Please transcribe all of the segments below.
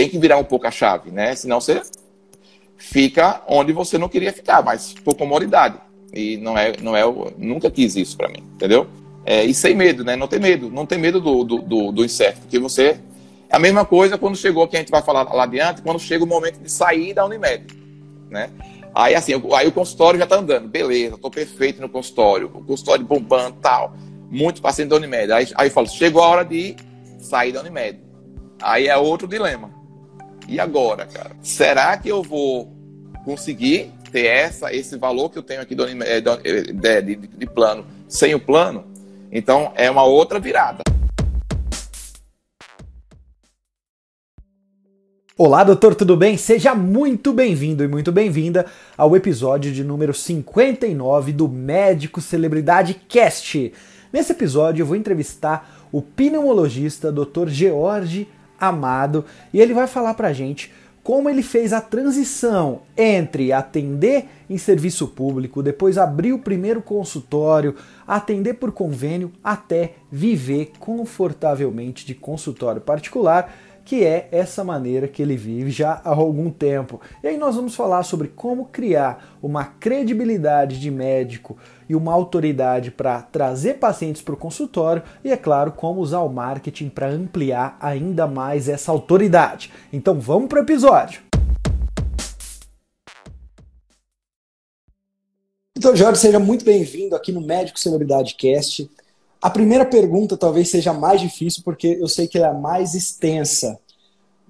tem que virar um pouco a chave, né? Senão você fica onde você não queria ficar, mas por comodidade. E não é, não é, nunca quis isso para mim, entendeu? É, e sem medo, né? Não tem medo, não tem medo do, do, do, do incerto, porque você é a mesma coisa quando chegou, que a gente vai falar lá adiante, quando chega o momento de sair da Unimed, né? Aí assim, aí o consultório já tá andando, beleza, tô perfeito no consultório, o consultório bombando tal, muitos pacientes da Unimed. Aí, aí eu falo, chegou a hora de sair da Unimed. Aí é outro dilema. E agora, cara? Será que eu vou conseguir ter essa, esse valor que eu tenho aqui do, eh, de, de, de plano sem o plano? Então é uma outra virada. Olá, doutor, tudo bem? Seja muito bem-vindo e muito bem-vinda ao episódio de número 59 do Médico Celebridade Cast. Nesse episódio eu vou entrevistar o pneumologista Dr. George Amado e ele vai falar pra gente como ele fez a transição entre atender em serviço público, depois abrir o primeiro consultório, atender por convênio, até viver confortavelmente de consultório particular que é essa maneira que ele vive já há algum tempo. E aí nós vamos falar sobre como criar uma credibilidade de médico e uma autoridade para trazer pacientes para o consultório e, é claro, como usar o marketing para ampliar ainda mais essa autoridade. Então vamos para o episódio! Então, Jorge, seja muito bem-vindo aqui no Médico Celebridade Cast. A primeira pergunta talvez seja mais difícil, porque eu sei que ela é a mais extensa.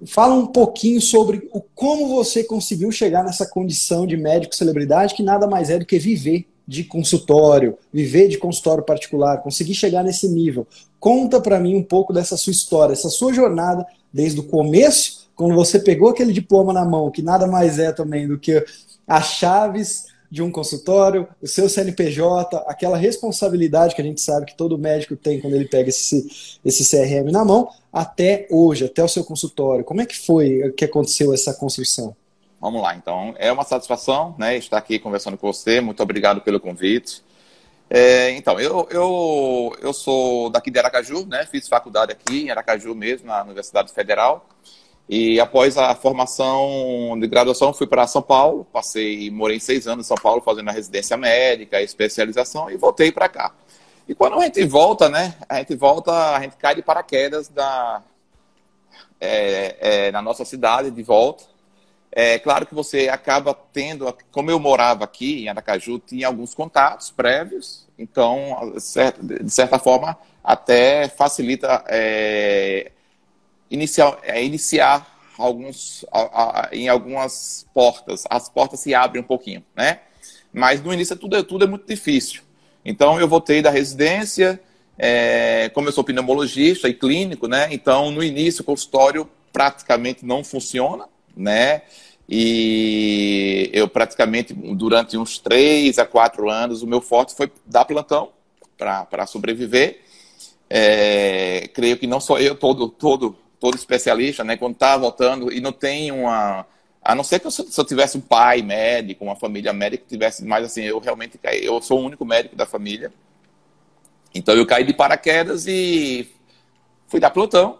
Fala um pouquinho sobre o, como você conseguiu chegar nessa condição de médico celebridade, que nada mais é do que viver de consultório, viver de consultório particular, conseguir chegar nesse nível. Conta para mim um pouco dessa sua história, essa sua jornada desde o começo, quando você pegou aquele diploma na mão, que nada mais é também do que as chaves de um consultório, o seu CNPJ, aquela responsabilidade que a gente sabe que todo médico tem quando ele pega esse, esse CRM na mão, até hoje, até o seu consultório. Como é que foi que aconteceu essa construção? Vamos lá, então. É uma satisfação né, estar aqui conversando com você. Muito obrigado pelo convite. É, então, eu, eu, eu sou daqui de Aracaju, né? Fiz faculdade aqui em Aracaju mesmo, na Universidade Federal. E após a formação de graduação, fui para São Paulo, passei, morei seis anos em São Paulo fazendo a residência médica, especialização e voltei para cá. E quando a gente volta, né, a gente volta, a gente cai de paraquedas da, é, é, na nossa cidade de volta. É claro que você acaba tendo, como eu morava aqui em Aracaju, tinha alguns contatos prévios, então, de certa forma, até facilita é, iniciar, é, iniciar alguns, a, a, em algumas portas. As portas se abrem um pouquinho, né? Mas no início tudo, é, tudo é muito difícil. Então eu voltei da residência, é, como eu sou pneumologista e clínico, né? Então no início o consultório praticamente não funciona, né? E eu praticamente, durante uns três a quatro anos, o meu forte foi dar plantão para sobreviver. É, creio que não só eu, todo, todo todo especialista, né, quando está voltando e não tem uma. A não ser que eu, se eu tivesse um pai médico, uma família médica, tivesse mais assim, eu realmente caí. Eu sou o único médico da família. Então eu caí de paraquedas e fui dar plantão.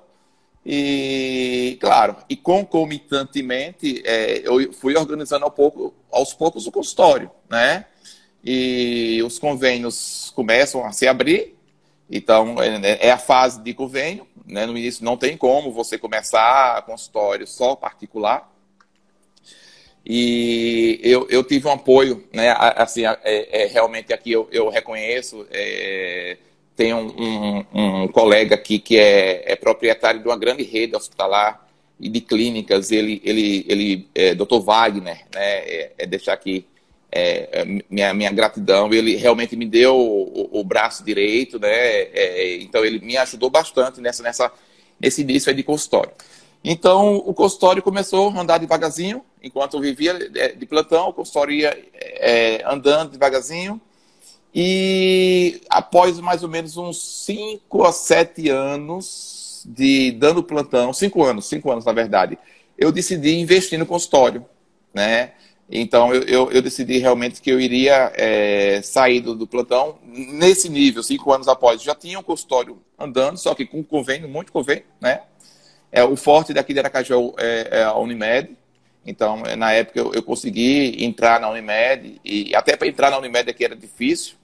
E, claro, e concomitantemente, é, eu fui organizando ao pouco, aos poucos o consultório, né? E os convênios começam a se abrir, então é, é a fase de convênio, né? No início não tem como você começar consultório só particular. E eu, eu tive um apoio, né? Assim, é, é realmente aqui eu, eu reconheço. Tem um, um, um, colega aqui que é, é, proprietário de uma grande rede hospitalar e de clínicas. Ele, ele, ele é, Dr. Wagner, né? É, é deixar aqui é, é, minha, minha gratidão. Ele realmente me deu o, o braço direito, né? É, então ele me ajudou bastante nessa, nessa, nesse início de consultório. Então o consultório começou a andar devagarzinho, enquanto eu vivia de plantão, o consultório ia andando devagarzinho. E após mais ou menos uns 5 a 7 anos de dando plantão, 5 anos, 5 anos na verdade, eu decidi investir no consultório, né? Então eu, eu, eu, decidi realmente que eu iria é, sair do, do, plantão nesse nível, cinco anos após. Já tinha um consultório andando, só que com convênio, muito convênio, né? É, o forte daqui de Aracaju é, é a Unimed. Então, é, na época, eu, eu, consegui entrar na Unimed, e até para entrar na Unimed aqui era difícil,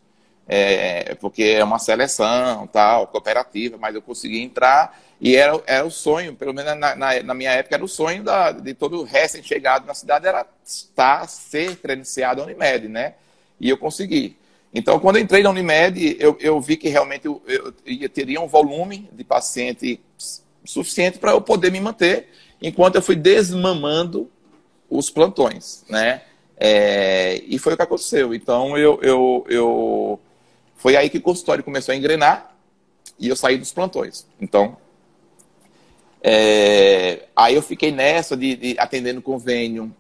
é, porque é uma seleção, tal, cooperativa, mas eu consegui entrar e era, era o sonho, pelo menos na, na, na minha época, era o sonho da, de todo recém-chegado na cidade, era estar, ser credenciado à Unimed, né? E eu consegui. Então, quando eu entrei na Unimed, eu, eu vi que realmente eu, eu, eu teria um volume de paciente suficiente para eu poder me manter, enquanto eu fui desmamando os plantões, né? É, e foi o que aconteceu. Então, eu, eu, eu foi aí que o consultório começou a engrenar e eu saí dos plantões. Então, é, aí eu fiquei nessa de, de, atendendo convênio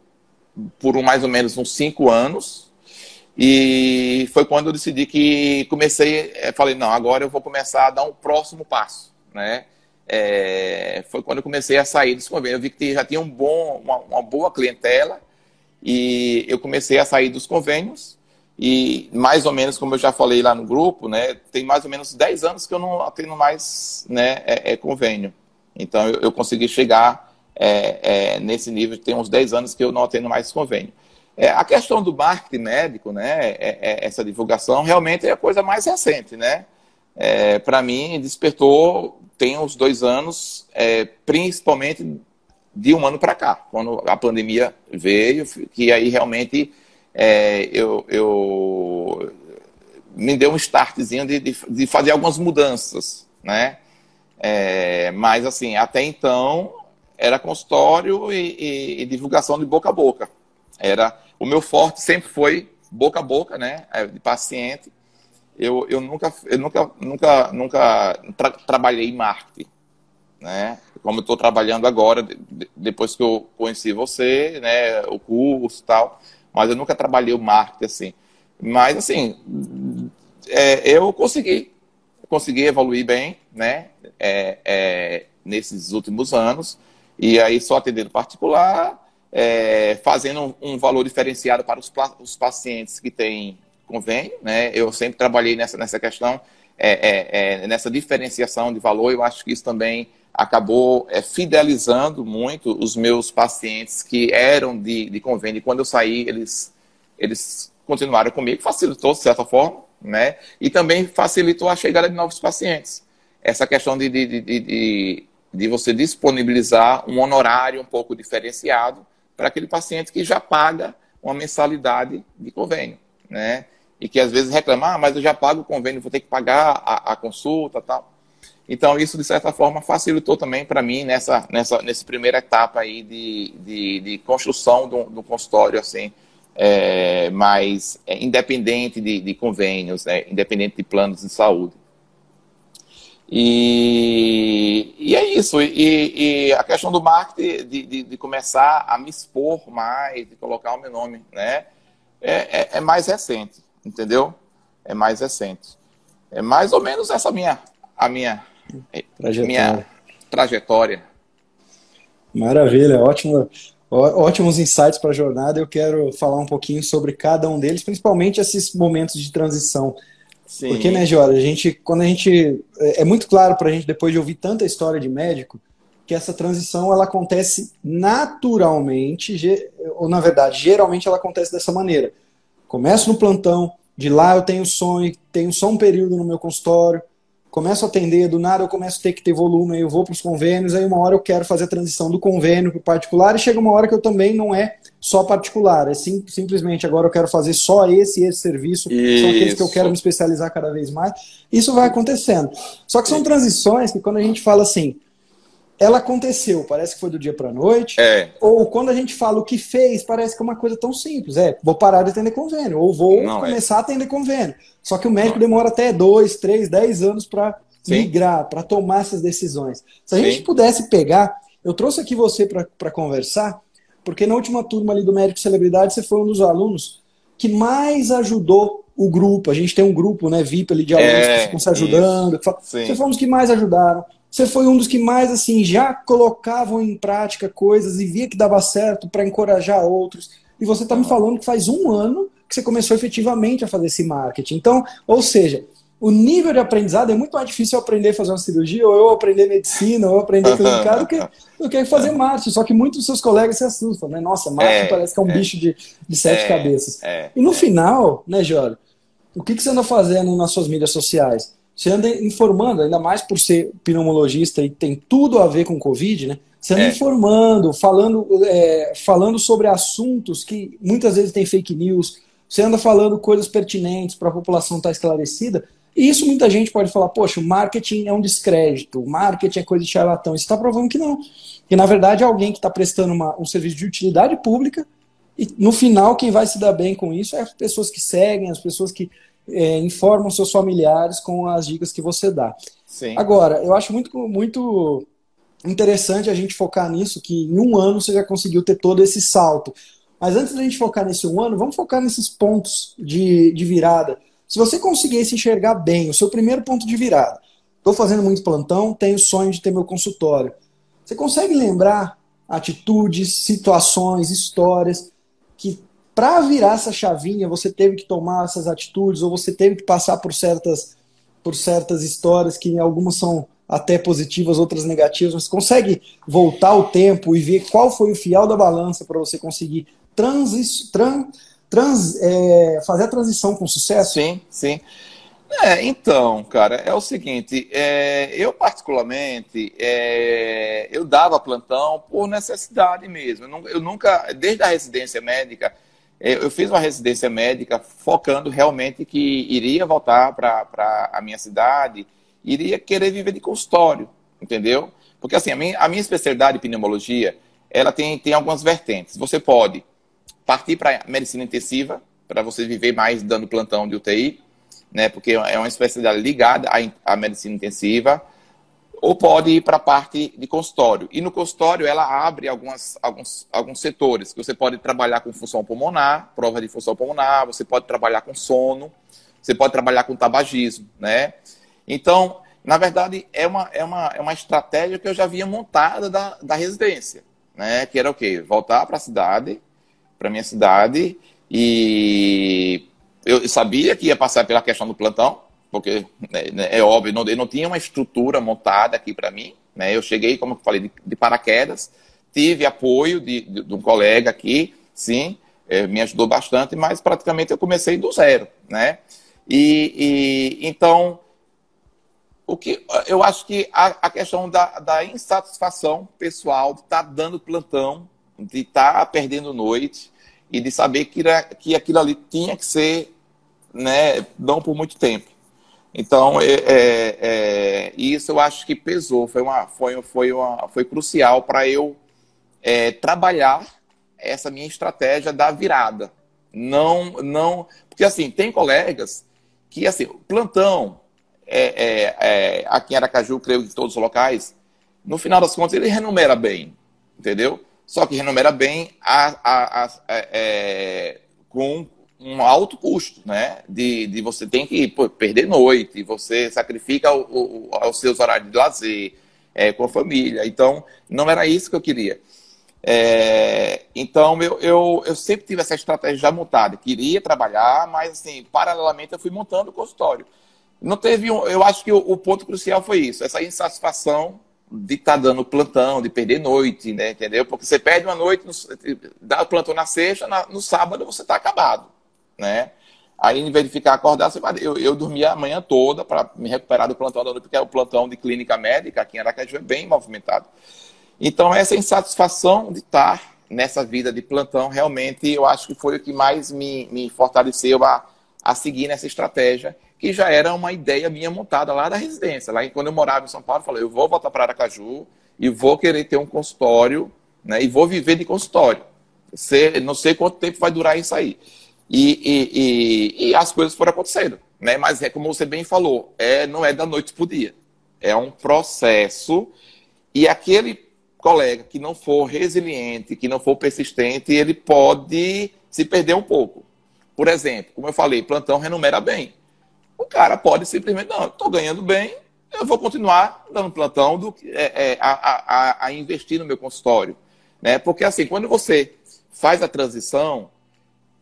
por mais ou menos uns cinco anos. E foi quando eu decidi que comecei, é, falei, não, agora eu vou começar a dar um próximo passo, né? É, foi quando eu comecei a sair dos convênios. Eu vi que já tinha um bom, uma, uma boa clientela e eu comecei a sair dos convênios e mais ou menos, como eu já falei lá no grupo, né, tem mais ou menos 10 anos que eu não atendo mais né, é, é convênio. Então eu, eu consegui chegar é, é, nesse nível, tem uns 10 anos que eu não atendo mais convênio. É, a questão do marketing médico, né, é, essa divulgação, realmente é a coisa mais recente. Né? Para mim, despertou, tem uns dois anos, principalmente de um ano para cá, quando a pandemia veio, que aí realmente é, eu, eu, me deu um startzinho de, de, de fazer algumas mudanças, né? É, mas, assim, até então, era consultório e, e, e, divulgação de boca a boca. Era, o meu forte sempre foi boca a boca, né? É, de paciente. Eu, eu nunca, eu nunca, nunca, nunca tra trabalhei em marketing, né? Como eu estou trabalhando agora, de, depois que eu conheci você, né? O curso tal mas eu nunca trabalhei o marketing assim. Mas, assim, é, eu consegui, consegui evoluir bem, né, é, é, nesses últimos anos, e aí só atendendo particular, é, fazendo um, um, valor diferenciado para os, os, pacientes que têm convênio, né, eu sempre trabalhei nessa, nessa questão, é, é, nessa diferenciação de valor, eu acho que isso também acabou é, fidelizando muito os meus pacientes que eram de, de convênio. E quando eu saí, eles, eles continuaram comigo, facilitou de certa forma, né? E também facilitou a chegada de novos pacientes. Essa questão de, de, de, de, de você disponibilizar um honorário um pouco diferenciado para aquele paciente que já paga uma mensalidade de convênio, né? E que às vezes reclama, ah, mas eu já pago o convênio, vou ter que pagar a, a consulta tal. Então, isso, de certa forma, facilitou também para mim nessa, nessa, nessa primeira etapa aí de, de, de construção do, do consultório, assim, é, mais é, independente de, de convênios, né, independente de planos de saúde. E, e é isso. E, e, a questão do marketing, de, de, de, começar a me expor mais, de colocar o meu nome, né, é, é, é mais recente, entendeu? É mais recente. É mais ou menos essa minha, a minha trajetória. minha trajetória. Maravilha, ótimo, ótimos insights para a jornada. Eu quero falar um pouquinho sobre cada um deles, principalmente esses momentos de transição. Sim. Porque, né, Jorge, a gente, quando a gente. É, é muito claro para a gente, depois de ouvir tanta história de médico, que essa transição ela acontece naturalmente, ou na verdade, geralmente ela acontece dessa maneira. Começo no plantão, de lá eu tenho sonho, tenho só um período no meu consultório, começo a atender, do nada eu começo a ter que ter volume, aí eu vou para os convênios, aí uma hora eu quero fazer a transição do convênio para o particular, e chega uma hora que eu também não é só particular, é sim, simplesmente agora eu quero fazer só esse e esse serviço, Isso. são aqueles que eu quero me especializar cada vez mais. Isso vai acontecendo. Só que são transições que quando a gente fala assim, ela aconteceu, parece que foi do dia para a noite. É. Ou quando a gente fala o que fez, parece que é uma coisa tão simples. É, vou parar de atender convênio, ou vou Não, é. começar é. a atender convênio. Só que o médico Não. demora até dois, três, dez anos para migrar, para tomar essas decisões. Se a Sim. gente pudesse pegar, eu trouxe aqui você para conversar, porque na última turma ali do Médico Celebridade, você foi um dos alunos que mais ajudou o grupo. A gente tem um grupo, né, VIP ali de alunos é, que ficam se ajudando. Você foi um dos que mais ajudaram. Você foi um dos que mais assim já colocavam em prática coisas e via que dava certo para encorajar outros. E você está me falando que faz um ano que você começou efetivamente a fazer esse marketing. Então, ou seja, o nível de aprendizado é muito mais difícil eu aprender a fazer uma cirurgia, ou eu aprender medicina, ou eu aprender clinicar, do que, do que fazer marketing. Só que muitos dos seus colegas se assustam, né? Nossa, marketing é, parece que é um é, bicho de, de sete é, cabeças. É, e no final, né, Jório, o que, que você anda fazendo nas suas mídias sociais? Você anda informando, ainda mais por ser pneumologista e tem tudo a ver com Covid, né? Você anda é. informando, falando, é, falando sobre assuntos que muitas vezes tem fake news, você anda falando coisas pertinentes para a população estar tá esclarecida. E isso muita gente pode falar, poxa, o marketing é um descrédito, o marketing é coisa de charlatão. Isso está provando que não. Que na verdade é alguém que está prestando uma, um serviço de utilidade pública e no final quem vai se dar bem com isso é as pessoas que seguem, as pessoas que é, informam seus familiares com as dicas que você dá. Sim. Agora, eu acho muito, muito interessante a gente focar nisso, que em um ano você já conseguiu ter todo esse salto. Mas antes da gente focar nesse um ano, vamos focar nesses pontos de, de virada se você conseguir se enxergar bem, o seu primeiro ponto de virada, estou fazendo muito plantão, tenho sonho de ter meu consultório. Você consegue lembrar atitudes, situações, histórias para virar essa chavinha você teve que tomar essas atitudes ou você teve que passar por certas por certas histórias que algumas são até positivas, outras negativas, mas consegue voltar o tempo e ver qual foi o fiel da balança para você conseguir transi trans é, fazer a transição com sucesso? Sim, sim. É, então, cara, é o seguinte, é, eu particularmente, é, eu dava plantão por necessidade mesmo. Eu, nunca, desde a residência médica, eu fiz uma residência médica focando realmente que iria voltar para a minha cidade, iria querer viver de consultório, entendeu? Porque assim, a minha, a minha especialidade, pneumologia, ela tem, tem algumas vertentes. Você pode partir para medicina intensiva, para você viver mais dando plantão de UTI, né, porque é uma especialidade ligada à, à medicina intensiva, ou pode ir para a parte de consultório. E no consultório ela abre algumas, alguns, alguns setores, que você pode trabalhar com função pulmonar, prova de função pulmonar, você pode trabalhar com sono, você pode trabalhar com tabagismo, né? Então, na verdade, é uma, é uma, é uma estratégia que eu já havia montada da, da residência, né? Que era o quê? Voltar para a cidade, para minha cidade e eu sabia que ia passar pela questão do plantão, porque né é óbvio, não, eu não tinha uma estrutura montada aqui para mim. Né? Eu cheguei, como eu falei, de, de paraquedas, tive apoio de, de, de, um colega aqui, sim, é, me ajudou bastante, mas praticamente eu comecei do zero, né? E, e então, o que eu acho que a, a questão da, da, insatisfação pessoal de estar tá dando plantão de estar tá perdendo noite e de saber que, era, que aquilo ali tinha que ser, né, não por muito tempo. Então, é, é, é, isso eu acho que pesou, foi, uma, foi, foi, uma, foi crucial para eu é, trabalhar essa minha estratégia da virada. Não, não, porque assim, tem colegas que, assim, plantão, é, é, é, aqui em Aracaju, creio que em todos os locais, no final das contas, ele renumera bem, entendeu? só que renumera bem a, a, a, é, com um alto custo, né? De, de você tem que pô, perder noite, você sacrifica o, o, os seus horários de lazer é, com a família. Então, não era isso que eu queria. É, então, eu, eu, eu sempre tive essa estratégia já montada. Queria trabalhar, mas, assim, paralelamente, eu fui montando o consultório. Não teve um, eu acho que o, o ponto crucial foi isso, essa insatisfação de estar tá dando plantão, de perder noite, né? Entendeu? Porque você perde uma noite, dá o plantão na sexta, na, no sábado você está acabado, né? Aí, em vez de ficar acordado, eu, eu dormia a manhã toda para me recuperar do plantão da noite, porque é o plantão de clínica médica aqui em Aracaju é bem movimentado. Então, essa insatisfação de estar nessa vida de plantão, realmente, eu acho que foi o que mais me, me fortaleceu a, a seguir nessa estratégia que já era uma ideia minha montada lá da residência. Lá quando eu morava em São Paulo, eu falei, eu vou voltar para Aracaju e vou querer ter um consultório, né? E vou viver de consultório. Não sei quanto tempo vai durar isso aí. E, e, e, e, as coisas foram acontecendo, né? Mas é como você bem falou, é, não é da noite para o dia. É um processo e aquele colega que não for resiliente, que não for persistente, ele pode se perder um pouco. Por exemplo, como eu falei, plantão renumera bem o cara pode simplesmente, não, estou ganhando bem, eu vou continuar dando plantão do, é, é, a, a, a, investir no meu consultório. Né? Porque assim, quando você faz a transição,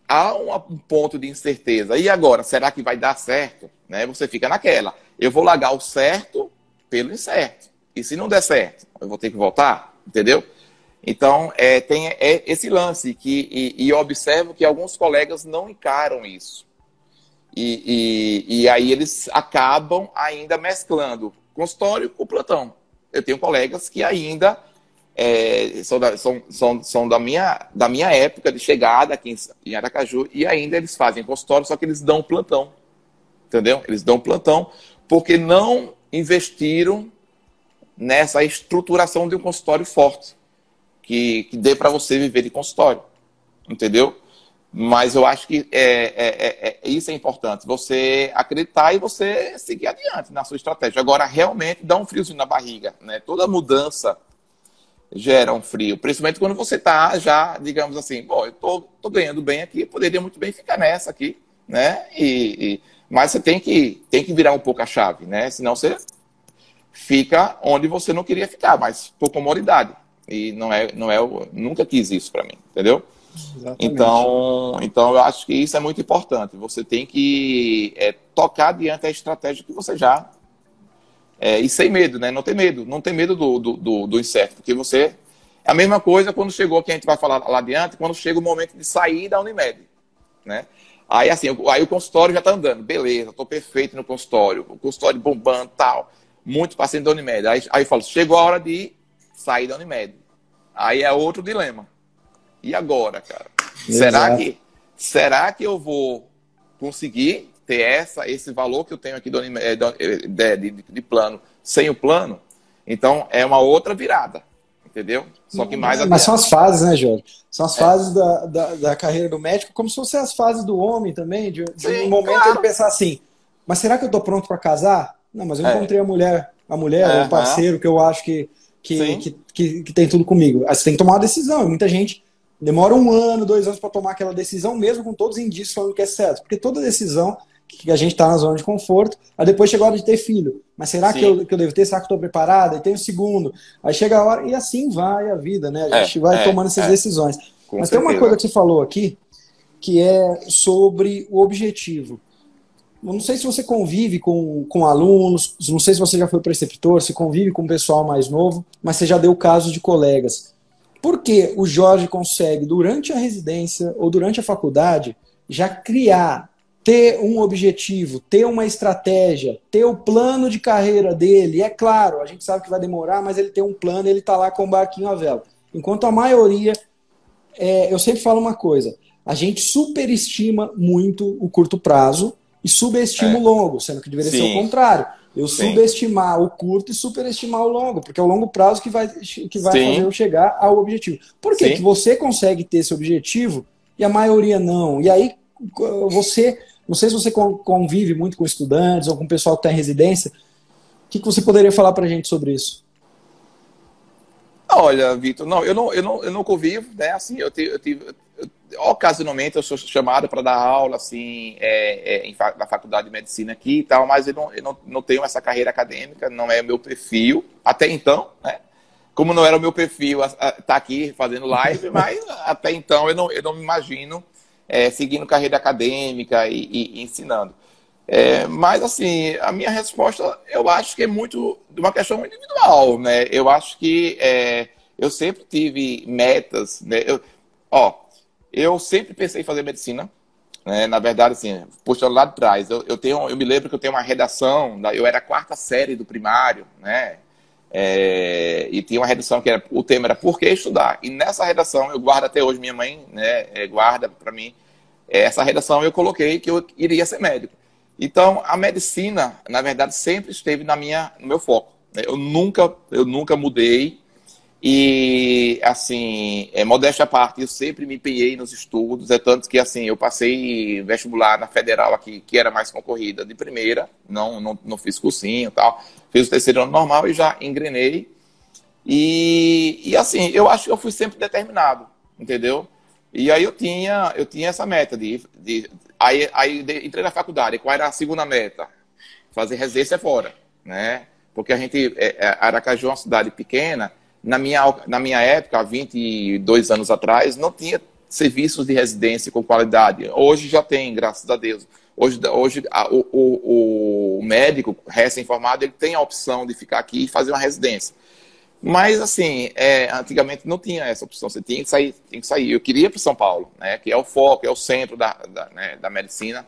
há um ponto de incerteza. E agora, será que vai dar certo? Né? Você fica naquela. Eu vou largar o certo pelo incerto. E se não der certo, eu vou ter que voltar, entendeu? Então, é, tem é, esse lance que, e, e observo que alguns colegas não encaram isso. E, e, e aí eles acabam ainda mesclando consultório com plantão. Eu tenho colegas que ainda é, são, da, são, são, são da, minha, da minha época de chegada aqui em, Aracaju e ainda eles fazem consultório, só que eles dão plantão. Entendeu? Eles dão plantão porque não investiram nessa estruturação de um consultório forte que, que dê para você viver de consultório. Entendeu? Mas eu acho que é, é, é, é, isso é importante. Você acreditar e você seguir adiante na sua estratégia. Agora, realmente, dá um friozinho na barriga. Né? Toda mudança gera um frio. Principalmente quando você está já, digamos assim, bom, eu tô, tô ganhando bem aqui, poderia muito bem ficar nessa aqui. Né? E, e, mas você tem que, tem que virar um pouco a chave, né? Senão você fica onde você não queria ficar, mas por comodidade. E não é, não é, nunca quis isso para mim, entendeu? Exatamente. Então, então eu acho que isso é muito importante. Você tem que é, tocar diante da estratégia que você já. É, e sem medo, né? Não tem medo, não tem medo do, do, do, do incerto, porque você. É a mesma coisa quando chegou, que a gente vai falar lá adiante, quando chega o momento de sair da Unimed, né? Aí assim, aí o consultório já está andando, beleza, estou perfeito no consultório, o consultório bombando tal, muito paciente da Unimed. Aí, aí eu falo, chegou a hora de sair da Unimed. Aí é outro dilema. E agora, cara? Será que, será que eu vou conseguir ter essa, esse valor que eu tenho aqui do, eh, de, de, de plano sem o plano? Então, é uma outra virada entendeu? Só que mais Mas são as fases, né, Jorge? São as é. fases da, da, da, carreira do médico, como se fossem as fases do homem também, de, de Sim, um momento claro. ele pensar assim, mas será que eu tô pronto para casar? Não, mas eu é. encontrei a mulher, a mulher, é, o parceiro que eu acho que que, que, que, que, tem tudo comigo. Aí você tem que tomar uma decisão, e muita gente Demora um ano, dois anos para tomar aquela decisão, mesmo com todos os indícios falando que é certo. Porque toda decisão que a gente está na zona de conforto, aí depois chega a hora de ter filho. Mas será que eu, que eu devo ter? Será que estou preparado? Aí tem o segundo. Aí chega a hora, e assim vai a vida, né? A gente é, vai é, tomando essas é. decisões. Com Mas certeza. tem uma coisa que você falou aqui, que é sobre o objetivo. Eu não sei se você convive com, com alunos, não sei se você já foi preceptor, se convive com o pessoal mais novo, mas você já deu casos de colegas porque o Jorge consegue, durante a residência ou durante a faculdade, já criar, ter um objetivo, ter uma estratégia, ter o plano de carreira dele. É claro, a gente sabe que vai demorar, mas ele tem um plano, ele está lá com o barquinho a vela. Enquanto a maioria, é, eu sempre falo uma coisa: a gente superestima muito o curto prazo e subestima é. o longo, sendo que deveria Sim. ser o contrário. Eu Sim. subestimar o curto e superestimar o longo, porque é o longo prazo que vai, que vai fazer eu chegar ao objetivo. Por quê? Que você consegue ter esse objetivo e a maioria não. E aí você, não sei se você convive muito com estudantes ou com o pessoal que está em residência, o que, que você poderia falar para a gente sobre isso? Olha, Vitor, não, eu não, eu não, eu não convivo, né? Assim, eu tive, eu tive ocasionalmente eu sou chamado para dar aula, assim, é, é, na faculdade de medicina aqui e tal, mas eu, não, eu não, não tenho essa carreira acadêmica, não é meu perfil, até então, né? Como não era o meu perfil estar tá aqui fazendo live, mas até então eu não, eu não me imagino é, seguindo carreira acadêmica e, e, ensinando. É, mas, assim, a minha resposta, eu acho que é muito de uma questão individual, né? Eu acho que é, eu sempre tive metas, né? Eu, ó, eu sempre pensei em fazer medicina. Né? Na verdade, assim, puxando lá de trás, eu, eu, tenho, eu me lembro que eu tenho uma redação, eu era a quarta série do primário, né? É, e tinha uma redação que era, o tema era por que estudar. E nessa redação, eu guardo até hoje, minha mãe né, é, guarda para mim, essa redação eu coloquei que eu iria ser médico. Então, a medicina, na verdade, sempre esteve na minha, no meu foco. Né? Eu nunca, eu nunca mudei. E, assim, é, modéstia à parte, eu sempre me empenhei nos estudos. É tanto que, assim, eu passei vestibular na federal aqui, que era mais concorrida de primeira. Não, não, não fiz cursinho e tal. Fiz o terceiro ano normal e já engrenei. E, e, assim, eu acho que eu fui sempre determinado, entendeu? E aí eu tinha, eu tinha essa meta de, de Aí, aí entrei na faculdade. Qual era a segunda meta? Fazer residência fora, né? Porque a gente, é, é, Aracaju é uma cidade pequena. Na minha, na minha época, há 22 anos atrás, não tinha serviços de residência com qualidade. Hoje já tem, graças a Deus. Hoje, hoje a, o, o, o, médico recém-formado ele tem a opção de ficar aqui e fazer uma residência. Mas, assim, é, antigamente não tinha essa opção. Você tinha que sair. Tinha que sair. Eu queria para São Paulo, né, que é o foco, é o centro da, da, né, da medicina.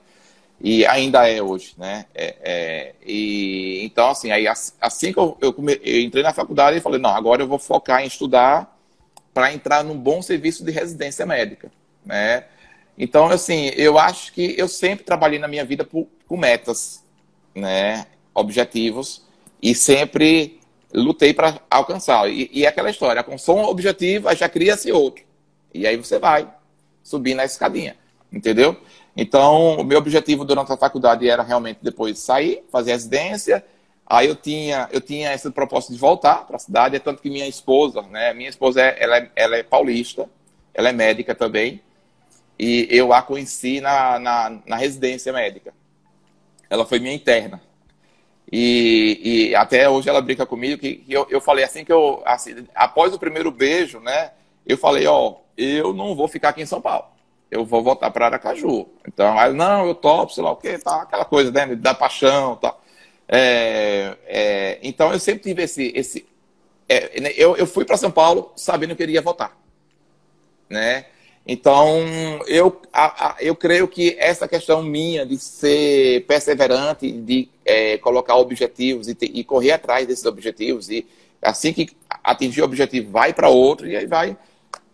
E ainda é hoje, né? É, é, e, então, assim, aí, assim que eu, eu, eu entrei na faculdade, eu falei, não, agora eu vou focar em estudar para entrar num bom serviço de residência médica, né? Então, assim, eu acho que eu sempre trabalhei na minha vida por, com metas, né? Objetivos e sempre lutei para alcançar. E, e é aquela história, com um objetivo, aí já cria-se outro. E aí você vai subir na escadinha, entendeu? Então, o meu objetivo durante a faculdade era realmente depois sair, fazer residência. Aí eu tinha, eu tinha esse propósito de voltar para a cidade, é tanto que minha esposa, né? Minha esposa é, ela, é, ela é paulista, ela é médica também, e eu a conheci na, na, na residência médica. Ela foi minha interna. E, e, até hoje ela brinca comigo que, que eu, eu falei assim que eu, assim, após o primeiro beijo, né? Eu falei, ó, eu não vou ficar aqui em São Paulo eu vou voltar para Aracaju. Então, aí, não, eu topo, sei lá o quê, tá, aquela coisa, né, da paixão, tal. É, é, então, eu sempre tive esse... esse é, né, eu, eu fui para São Paulo sabendo que eu iria voltar, né? Então, eu, a, a, eu creio que essa questão minha de ser perseverante, de é, colocar objetivos e, te, e correr atrás desses objetivos, e assim que atingir o objetivo, vai para outro, e aí vai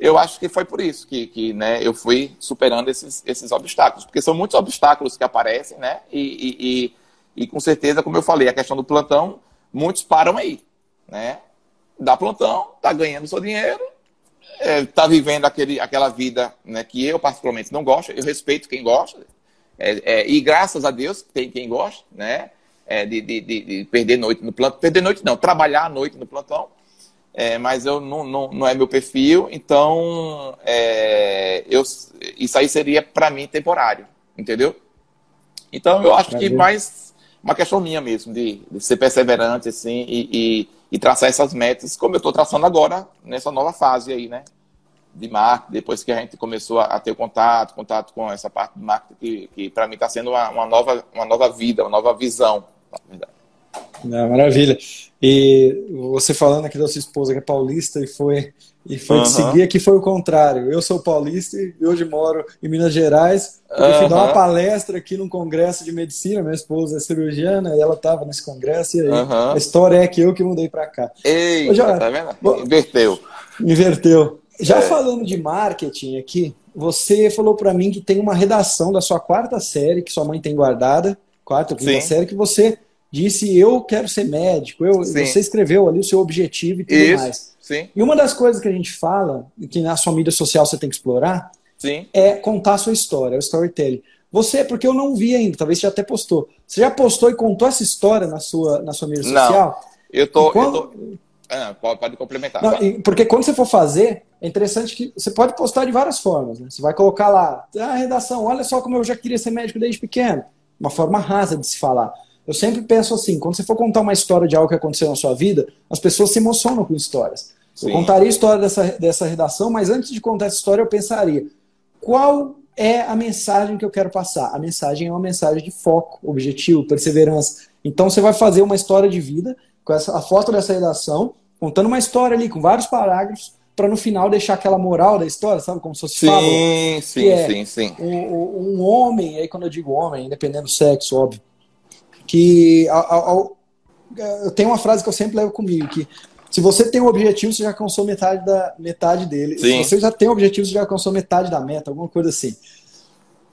eu acho que foi por isso que, que né, eu fui superando esses, esses obstáculos, porque são muitos obstáculos que aparecem, né? E, e, e, e, com certeza, como eu falei, a questão do plantão, muitos param aí, né? Dá plantão, tá ganhando seu dinheiro, é, tá vivendo aquele, aquela vida né, que eu particularmente não gosto, eu respeito quem gosta, é, é, e graças a Deus tem quem gosta, né? É, de, de, de, perder noite no plantão, perder noite não, trabalhar à noite no plantão, é, mas eu não, não, não é meu perfil, então é, eu, isso aí seria para mim temporário, entendeu? Então eu acho que mais uma questão minha mesmo, de, de ser perseverante assim e, e, e, traçar essas metas, como eu estou traçando agora nessa nova fase aí, né? De marketing, depois que a gente começou a, ter contato, contato com essa parte de marketing, que, que para mim está sendo uma, uma, nova, uma nova vida, uma nova visão, na verdade. Maravilha. E você falando aqui da sua esposa que é paulista e foi e foi uhum. te seguir, aqui foi o contrário. Eu sou paulista e hoje moro em Minas Gerais. Eu uhum. fui dar uma palestra aqui num congresso de medicina. Minha esposa é cirurgiana e ela estava nesse congresso. E aí uhum. a história é que eu que mudei para cá. Ei, tá vendo? Inverteu. Inverteu. Já é. falando de marketing aqui, você falou para mim que tem uma redação da sua quarta série que sua mãe tem guardada, quarta ou quinta Sim. série, que você disse eu quero ser médico, eu, você escreveu ali o seu objetivo e tudo Isso. mais. Sim. E uma das coisas que a gente fala, que na sua mídia social você tem que explorar, Sim. é contar a sua história, o storytelling. Você, porque eu não vi ainda, talvez você já até postou. Você já postou e contou essa história na sua, na sua mídia social? Não, eu tô... Quando... Eu tô... Ah, pode, complementar. Não, porque quando você for fazer, é interessante que você pode postar de várias formas. Né? Você vai colocar lá, ah, redação, olha só como eu já queria ser médico desde pequeno. Uma forma rasa de se falar. Eu sempre penso assim, quando você for contar uma história de algo que aconteceu na sua vida, as pessoas se emocionam com histórias. Sim. Eu contaria a história dessa, dessa redação, mas antes de contar essa história, eu pensaria, qual é a mensagem que eu quero passar? A mensagem é uma mensagem de foco, objetivo, perseverança. Então você vai fazer uma história de vida com essa, a foto dessa redação, contando uma história ali com vários parágrafos, para no final deixar aquela moral da história, sabe? Como se fosse sim, fábula. Sim, é sim, sim. Um, um homem, aí quando eu digo homem, independente do sexo, óbvio, que ao, ao, eu tenho uma frase que eu sempre levo comigo, que se você tem um objetivo, você já alcançou metade, da, metade dele. Sim. Se você já tem um objetivo, você já alcançou metade da meta, alguma coisa assim.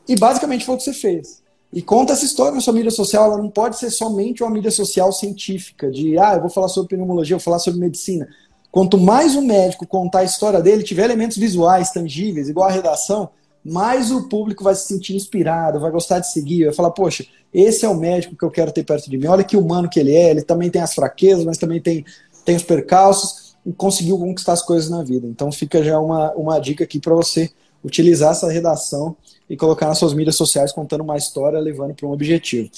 E basicamente foi o que você fez. E conta essa história na sua mídia social, ela não pode ser somente uma mídia social científica, de ah, eu vou falar sobre pneumologia, eu vou falar sobre medicina. Quanto mais o médico contar a história dele, tiver elementos visuais, tangíveis, igual a redação, mais o público vai se sentir inspirado, vai gostar de seguir, vai falar, poxa, esse é o médico que eu quero ter perto de mim. Olha que humano que ele é, ele também tem as fraquezas, mas também tem, tem os percalços e conseguiu conquistar as coisas na vida. Então fica já uma, uma dica aqui para você utilizar essa redação e colocar nas suas mídias sociais contando uma história, levando para um objetivo.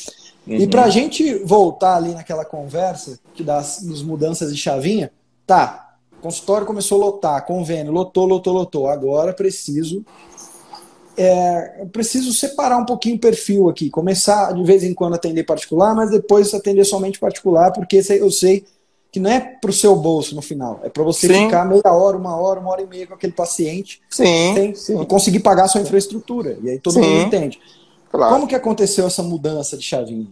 Uhum. E para a gente voltar ali naquela conversa que das, das mudanças de chavinha, tá, consultório começou a lotar, convênio, lotou, lotou, lotou. Agora preciso é, preciso separar um pouquinho o perfil aqui, começar de vez em quando a atender particular, mas depois atender somente particular, porque eu sei que não é para o seu bolso no final, é para você sim. ficar meia hora, uma hora, uma hora e meia com aquele paciente sim, sem, sim. e conseguir pagar a sua infraestrutura. E aí todo sim. mundo entende. Claro. Como que aconteceu essa mudança de chavinha?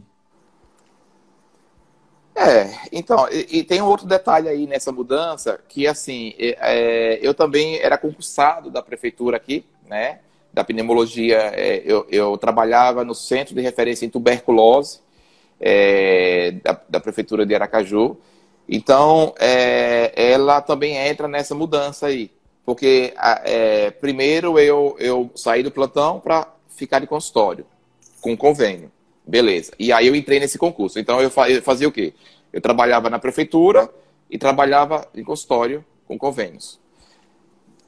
É, então, e, e, tem um outro detalhe aí nessa mudança, que assim, é, eu também era concursado da prefeitura aqui, né? Da pneumologia, é, eu, eu, trabalhava no Centro de Referência em Tuberculose é, da, da, Prefeitura de Aracaju. Então, é, ela também entra nessa mudança aí. Porque, é, primeiro, eu, eu saí do plantão para ficar de consultório, com convênio. Beleza. E aí eu entrei nesse concurso. Então eu fazia o quê? Eu trabalhava na prefeitura e trabalhava em consultório com convênios.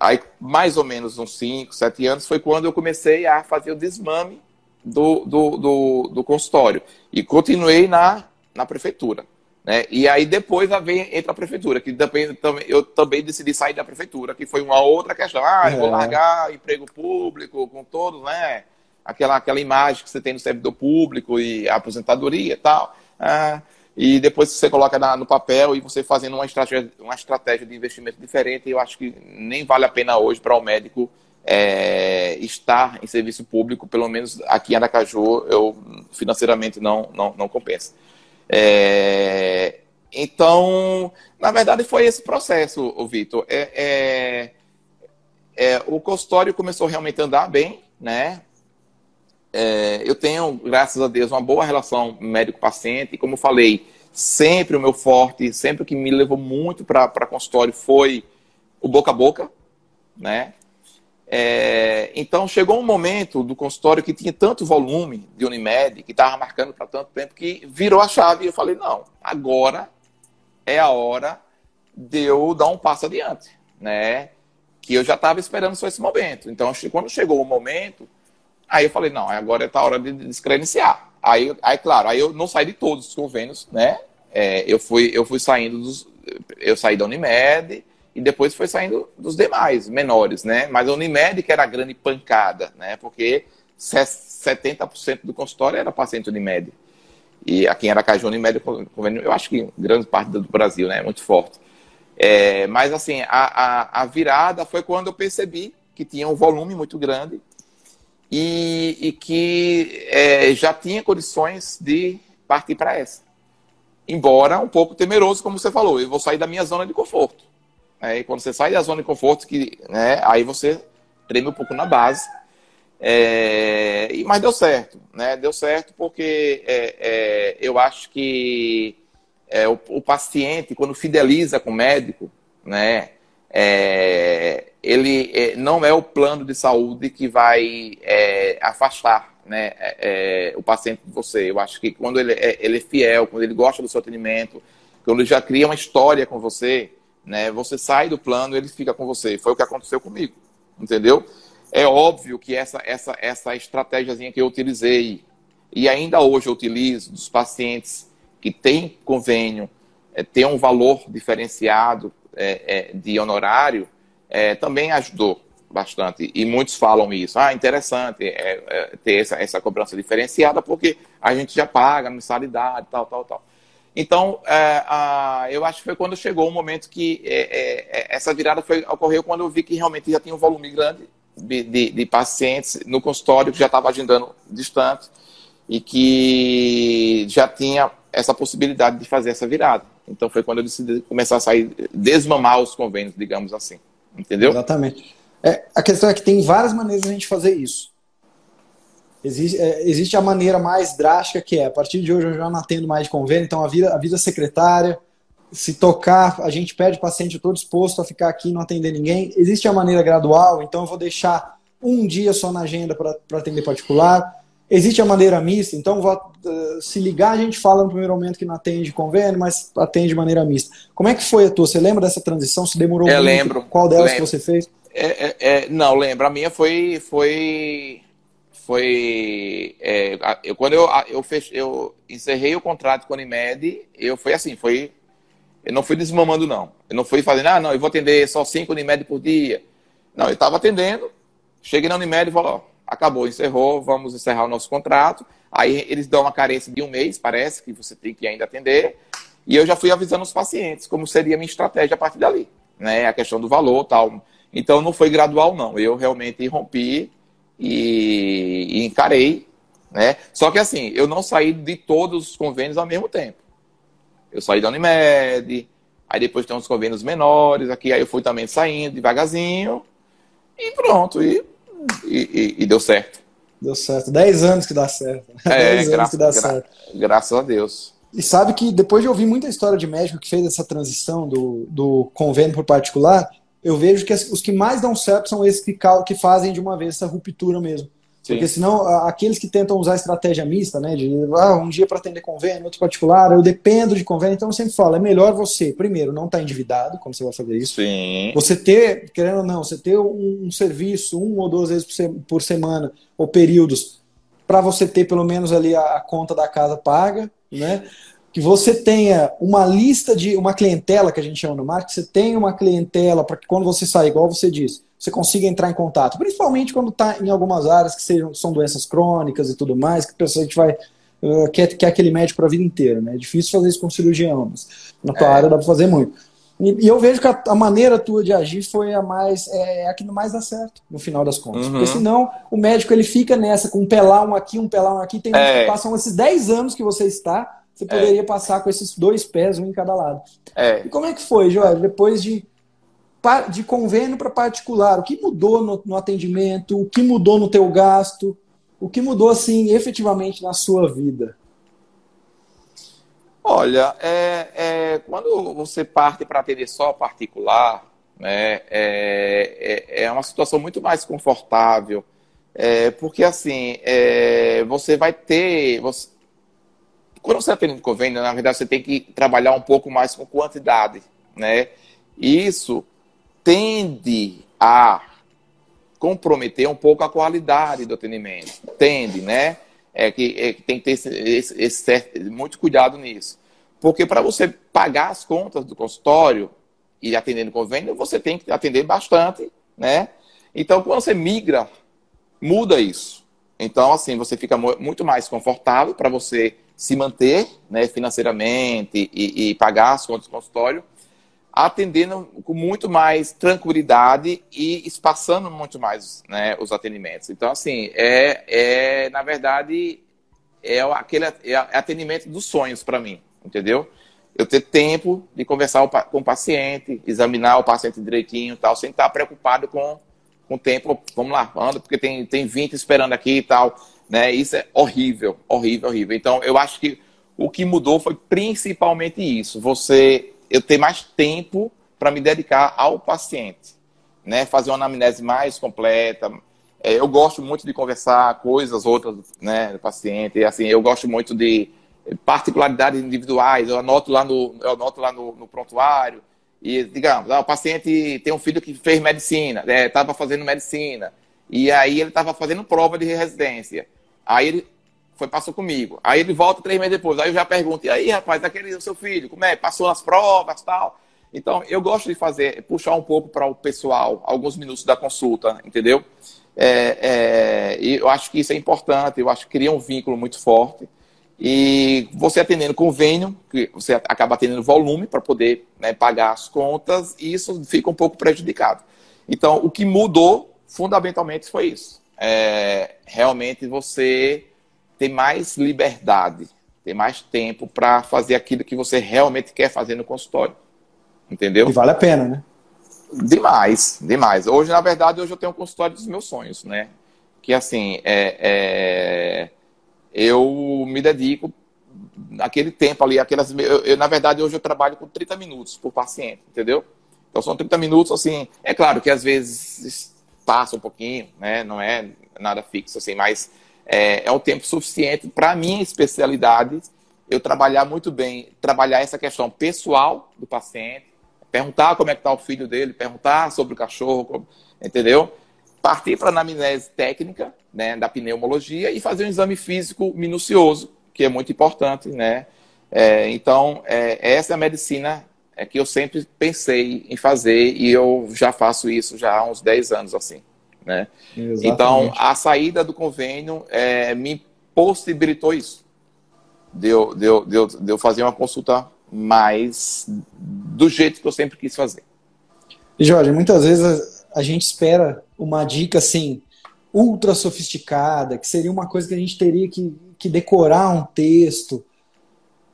Aí, mais ou menos uns 5, 7 anos, foi quando eu comecei a fazer o desmame do, do, do, do consultório. E continuei na, na prefeitura. Né? E aí depois vem entra a prefeitura, que também, eu também decidi sair da prefeitura, que foi uma outra questão. Ah, eu vou é. largar emprego público com todos, né? aquela, aquela imagem que você tem no servidor público e a aposentadoria e tal. Ah, e depois você coloca na, no papel e você fazendo uma estratégia, uma estratégia de investimento diferente, eu acho que nem vale a pena hoje para o médico é, estar em serviço público, pelo menos aqui em Aracaju, eu financeiramente não, não, não compensa. É, então, na verdade, foi esse processo, Vitor. É, é, é, o consultório começou realmente a andar bem, né? É, eu tenho, graças a Deus, uma boa relação médico-paciente. E como eu falei, sempre o meu forte, sempre o que me levou muito para consultório foi o boca a boca, né? É, então chegou um momento do consultório que tinha tanto volume de Unimed, que estava marcando para tanto tempo, que virou a chave e eu falei, não, agora é a hora de eu dar um passo adiante, né? Que eu já estava esperando só esse momento. Então, quando chegou o momento, Aí eu falei, não, agora está a hora de descredenciar. Aí, aí, claro, aí eu não saí de todos os convênios, né? É, eu, fui, eu fui saindo dos. Eu saí da Unimed e depois foi saindo dos demais, menores, né? Mas a Unimed que era a grande pancada, né? Porque 70% do consultório era paciente Unimed. E aqui em Aracaju, Unimed, convênio, eu acho que grande parte do Brasil, né? Muito forte. É, mas assim, a, a, a virada foi quando eu percebi que tinha um volume muito grande e, e que é, já tinha condições de partir para essa. Embora um pouco temeroso, como você falou, eu vou sair da minha zona de conforto. É, e quando você sai da zona de conforto, que, né, aí você treme um pouco na base. É, mas deu certo, né? Deu certo porque é, é eu acho que é, o, o, paciente, quando fideliza com o médico, né? Ele é, não é o plano de saúde que vai é, afastar né, é, o paciente de você. Eu acho que quando ele é, ele é fiel, quando ele gosta do seu atendimento, quando ele já cria uma história com você, né, você sai do plano ele fica com você. Foi o que aconteceu comigo, entendeu? É óbvio que essa, essa, essa estratégiazinha que eu utilizei, e ainda hoje eu utilizo, dos pacientes que têm convênio, é, um valor diferenciado de honorário, é, também ajudou bastante. E muitos falam isso. Ah, interessante é, é, ter essa, essa cobrança diferenciada, porque a gente já paga mensalidade, tal, tal, tal. Então, é, a, eu acho que foi quando chegou o momento que é, é, essa virada foi, ocorreu quando eu vi que realmente já tinha um volume grande de, de, de pacientes no consultório que já estava agendando distante e que já tinha essa possibilidade de fazer essa virada. Então foi quando eu decidi começar a sair, desmamar os convênios, digamos assim. Entendeu? Exatamente. É, a questão é que tem várias maneiras de a gente fazer isso. Existe, é, existe a maneira mais drástica que é, a partir de hoje eu já não atendo mais de convênio, então a vida, a vida secretária, se tocar, a gente pede paciente, eu estou disposto a ficar aqui e não atender ninguém. Existe a maneira gradual, então eu vou deixar um dia só na agenda para atender particular. Existe a maneira mista, então uh, se ligar, a gente fala no primeiro momento que não atende convênio, mas atende de maneira mista. Como é que foi a tua? Você lembra dessa transição? Se demorou eu muito? lembro. Qual delas lembro. que você fez? É, é, é, não, lembro. A minha foi. foi foi é, eu, quando eu, eu, fech, eu encerrei o contrato com a Unimed, eu foi assim, foi Eu não fui desmamando, não. Eu não fui fazendo, ah, não, eu vou atender só cinco Unimed por dia. Não, eu estava atendendo, cheguei na Unimed e falei, ó, acabou, encerrou, vamos encerrar o nosso contrato. Aí eles dão uma carência de um mês, parece, que você tem que ainda atender. E eu já fui avisando os pacientes como seria a minha estratégia a partir dali. Né? A questão do valor tal. Então não foi gradual, não. Eu realmente rompi e, e encarei. Né? Só que assim, eu não saí de todos os convênios ao mesmo tempo. Eu saí da Unimed, aí depois tem uns convênios menores, aqui aí eu fui também saindo devagarzinho, e pronto, e, e, e deu certo. Deu certo. Dez anos que dá certo. É, Dez anos que dá gra certo. Graças a Deus. E sabe que depois de ouvir muita história de médico que fez essa transição do, do convênio para particular, eu vejo que os que mais dão certo são esses que, que fazem de uma vez essa ruptura mesmo. Sim. Porque senão, aqueles que tentam usar estratégia mista, né, de ah, um dia para atender convênio, outro particular, eu dependo de convênio, então eu sempre falo, é melhor você, primeiro, não estar tá endividado, como você vai fazer isso. Sim. Você ter, querendo ou não, você ter um, um serviço, um ou duas vezes por, se, por semana, ou períodos, para você ter pelo menos ali a, a conta da casa paga, né? que você tenha uma lista de uma clientela que a gente chama no marketing, você tenha uma clientela para que quando você sair, igual você disse, você consiga entrar em contato, principalmente quando está em algumas áreas que sejam, são doenças crônicas e tudo mais, que a pessoa a gente vai uh, quer, quer aquele médico para a vida inteira, né? É difícil fazer isso com cirurgião, mas na tua é. área dá para fazer muito. E, e, eu vejo que a, a, maneira tua de agir foi a mais é, é a que mais dá certo no final das contas, uhum. porque senão o médico ele fica nessa com um pelão aqui, um pelão aqui, tem é. que passam esses 10 anos que você está você poderia é. passar com esses dois pés, um em cada lado. É. E como é que foi, Joel, depois de, de convênio para particular? O que mudou no, no, atendimento? O que mudou no teu gasto? O que mudou, assim, efetivamente na sua vida? Olha, é, é quando você parte para atender só particular, né, é, é, é uma situação muito mais confortável, é, porque assim, é, você vai ter, você, quando você tendo convênio, na verdade, você tem que trabalhar um pouco mais com quantidade, né? Isso tende a comprometer um pouco a qualidade do atendimento. Tende, né? É que, é que tem que ter esse, esse, esse muito cuidado nisso. Porque para você pagar as contas do consultório e atendendo convênio, você tem que atender bastante, né? Então, quando você migra, muda isso. Então, assim, você fica muito mais confortável para você se manter né, financeiramente e, e pagar as contas do consultório, atendendo com muito mais tranquilidade e espaçando muito mais né, os atendimentos. Então, assim, é, é na verdade, é aquele é atendimento dos sonhos para mim, entendeu? Eu ter tempo de conversar com o paciente, examinar o paciente direitinho tal, sem estar preocupado com, com o tempo. Vamos lá, anda, porque tem, tem 20 esperando aqui e tal. Né? Isso é horrível, horrível, horrível. Então, eu acho que o que mudou foi principalmente isso. Você, eu ter mais tempo para me dedicar ao paciente, né? Fazer uma anamnese mais completa. É, eu gosto muito de conversar coisas outras, né, do paciente. E, assim, eu gosto muito de particularidades individuais. Eu anoto lá no, eu anoto lá no, no prontuário. E, digamos, ah, o paciente tem um filho que fez medicina, estava é, fazendo medicina, e aí ele estava fazendo prova de residência. Aí ele foi, passou comigo. Aí ele volta três meses depois. Aí eu já pergunto, e aí, rapaz, aquele seu filho, como é? Passou as provas tal? Então, eu gosto de fazer, puxar um pouco para o pessoal, alguns minutos da consulta, entendeu? É, é, e eu acho que isso é importante, eu acho que cria um vínculo muito forte. E você atendendo convênio, que você acaba atendendo volume para poder né, pagar as contas, e isso fica um pouco prejudicado. Então, o que mudou fundamentalmente foi isso é, realmente você ter mais liberdade, ter mais tempo para fazer aquilo que você realmente quer fazer no consultório. Entendeu? E vale a pena, né? Demais, demais. Hoje, na verdade, hoje eu tenho um consultório dos meus sonhos, né? Que assim, é, é, eu me dedico naquele tempo ali, aquelas. Eu, eu, na verdade, hoje eu trabalho com 30 minutos por paciente, entendeu? Então são 30 minutos, assim. É claro que às vezes passa um pouquinho, né? Não é nada fixo assim, mas é, é um tempo suficiente para minha especialidade eu trabalhar muito bem, trabalhar essa questão pessoal do paciente, perguntar como é que está o filho dele, perguntar sobre o cachorro, entendeu? Partir para a anamnese técnica, né, da pneumologia e fazer um exame físico minucioso, que é muito importante, né? É, então, é, essa é a medicina é que eu sempre pensei em fazer e eu já faço isso já há uns 10 anos assim. Né? Então, a saída do convênio é, me possibilitou isso. De eu, de, eu, de, eu, de eu fazer uma consulta mais do jeito que eu sempre quis fazer. E Jorge, muitas vezes a, a gente espera uma dica assim, ultra sofisticada, que seria uma coisa que a gente teria que, que decorar um texto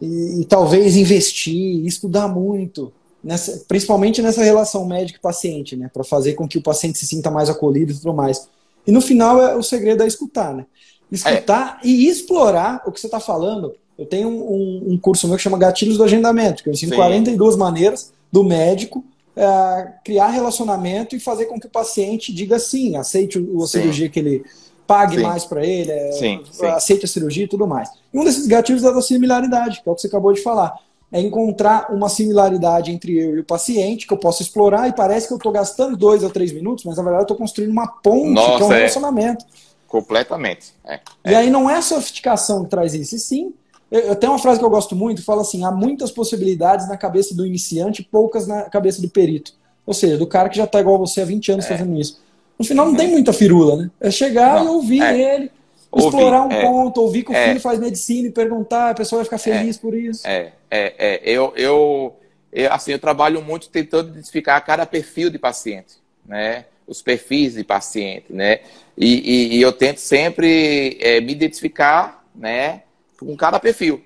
e, e talvez investir, estudar muito, nessa, principalmente nessa relação médico-paciente, né, para fazer com que o paciente se sinta mais acolhido e tudo mais. E no final é, o segredo é escutar, né? Escutar é. e explorar o que você está falando. Eu tenho um, um, curso meu que chama Gatilhos do Agendamento, que eu ensino Sim. 42 maneiras do médico é, criar relacionamento e fazer com que o paciente diga sim, aceite a cirurgia que ele pague sim. mais para ele, é, sim, aceite a cirurgia e tudo mais. E um desses gatilhos é a similaridade, que é o que você acabou de falar. É encontrar uma similaridade entre eu e o paciente que eu posso explorar e parece que eu estou gastando dois ou três minutos, mas na verdade eu estou construindo uma ponte, Nossa, que é um é. relacionamento. Completamente. É, e aí não é a sofisticação que traz isso, e sim. Eu, eu tenho uma frase que eu gosto muito, fala assim: há muitas possibilidades na cabeça do iniciante, poucas na cabeça do perito. Ou seja, do cara que já está igual a você há 20 anos é. fazendo isso. No final não tem muita firula, né? É chegar não, e ouvir é. ele, explorar um é, ponto, ouvir que o filho faz medicina e perguntar, a pessoa vai ficar feliz por isso. É, é, é. Eu, eu, eu, assim, eu trabalho muito tentando identificar cada perfil de paciente, né? Os perfis de paciente, né? E, e, e eu tento sempre é, me identificar, né? Com cada perfil.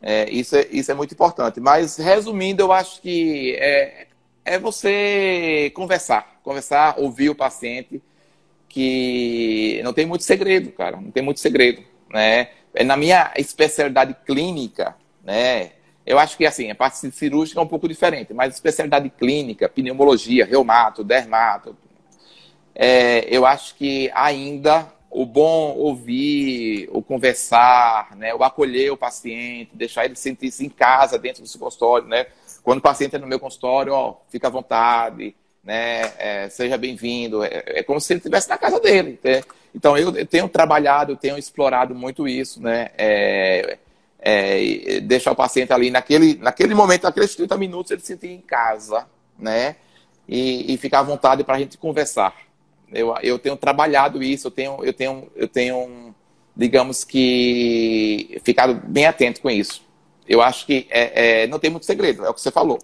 É, isso, é, isso é muito importante. Mas, resumindo, eu acho que é, é você conversar, conversar, ouvir o paciente, que não tem muito segredo, cara, não tem muito segredo, né? É, na minha especialidade clínica, né? Eu acho que assim, a parte cirúrgica é um pouco diferente, mas especialidade clínica, pneumologia, reumato, dermato, é, eu acho que ainda o bom ouvir, o conversar, né, o acolher o paciente, deixar ele sentir-se em casa dentro do seu consultório, né? Quando o paciente é no meu consultório, ó, fica à vontade, né? É, seja bem-vindo. É, é, como se ele estivesse na casa dele. Né? Então, eu, eu, tenho trabalhado, eu tenho explorado muito isso, né? É, é, deixar o paciente ali naquele, naquele momento, naqueles 30 minutos, ele se sentir em casa, né? E, e ficar à vontade para a gente conversar. Eu, eu tenho trabalhado isso, eu tenho, eu tenho, eu tenho, digamos que, ficado bem atento com isso eu acho que é, é, não tem muito segredo, é o que você falou.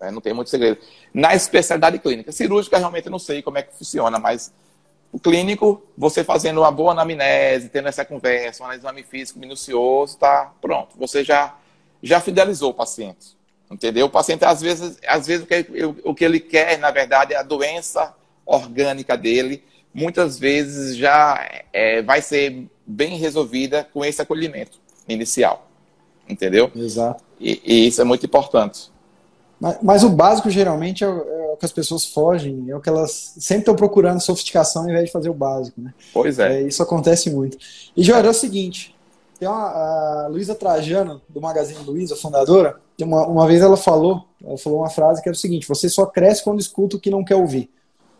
Né? Não tem muito segredo. Na especialidade clínica, cirúrgica, realmente não sei como é que funciona, mas o clínico, você fazendo uma boa anamnese, tendo essa conversa, um exame físico minucioso, tá pronto. Você já, já fidelizou o paciente. Entendeu? O paciente, às vezes, às vezes o, que, o que ele quer, na verdade, é a doença orgânica dele. Muitas vezes já é, vai ser bem resolvida com esse acolhimento inicial entendeu? Exato. E, e isso é muito importante. Mas, mas o básico geralmente é o, é o, que as pessoas fogem, é o que elas sempre estão procurando sofisticação ao invés de fazer o básico, né? Pois é. é isso acontece muito. E, Jorge, é o seguinte, tem uma, a Luísa Trajano, do Magazine Luiza, fundadora, uma, uma vez ela falou, ela falou uma frase que era o seguinte, você só cresce quando escuta o que não quer ouvir.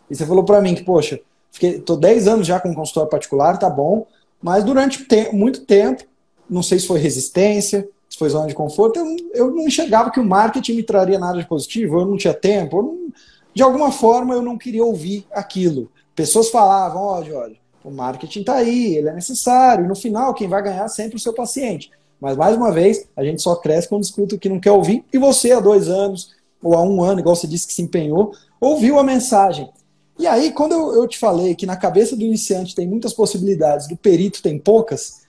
E você falou para mim que, poxa, fiquei, tô 10 anos já com um consultório particular, tá bom, mas durante te muito tempo, não sei se foi resistência, se foi zona de conforto, eu, eu não enxergava que o marketing me traria nada de positivo, eu não tinha tempo, não, de alguma forma eu não queria ouvir aquilo. Pessoas falavam, oh, Jorge, o marketing está aí, ele é necessário, e no final quem vai ganhar é sempre o seu paciente. Mas, mais uma vez, a gente só cresce quando escuta o que não quer ouvir, e você, há dois anos, ou há um ano, igual você disse que se empenhou, ouviu a mensagem. E aí, quando eu te falei que na cabeça do iniciante tem muitas possibilidades, do perito tem poucas,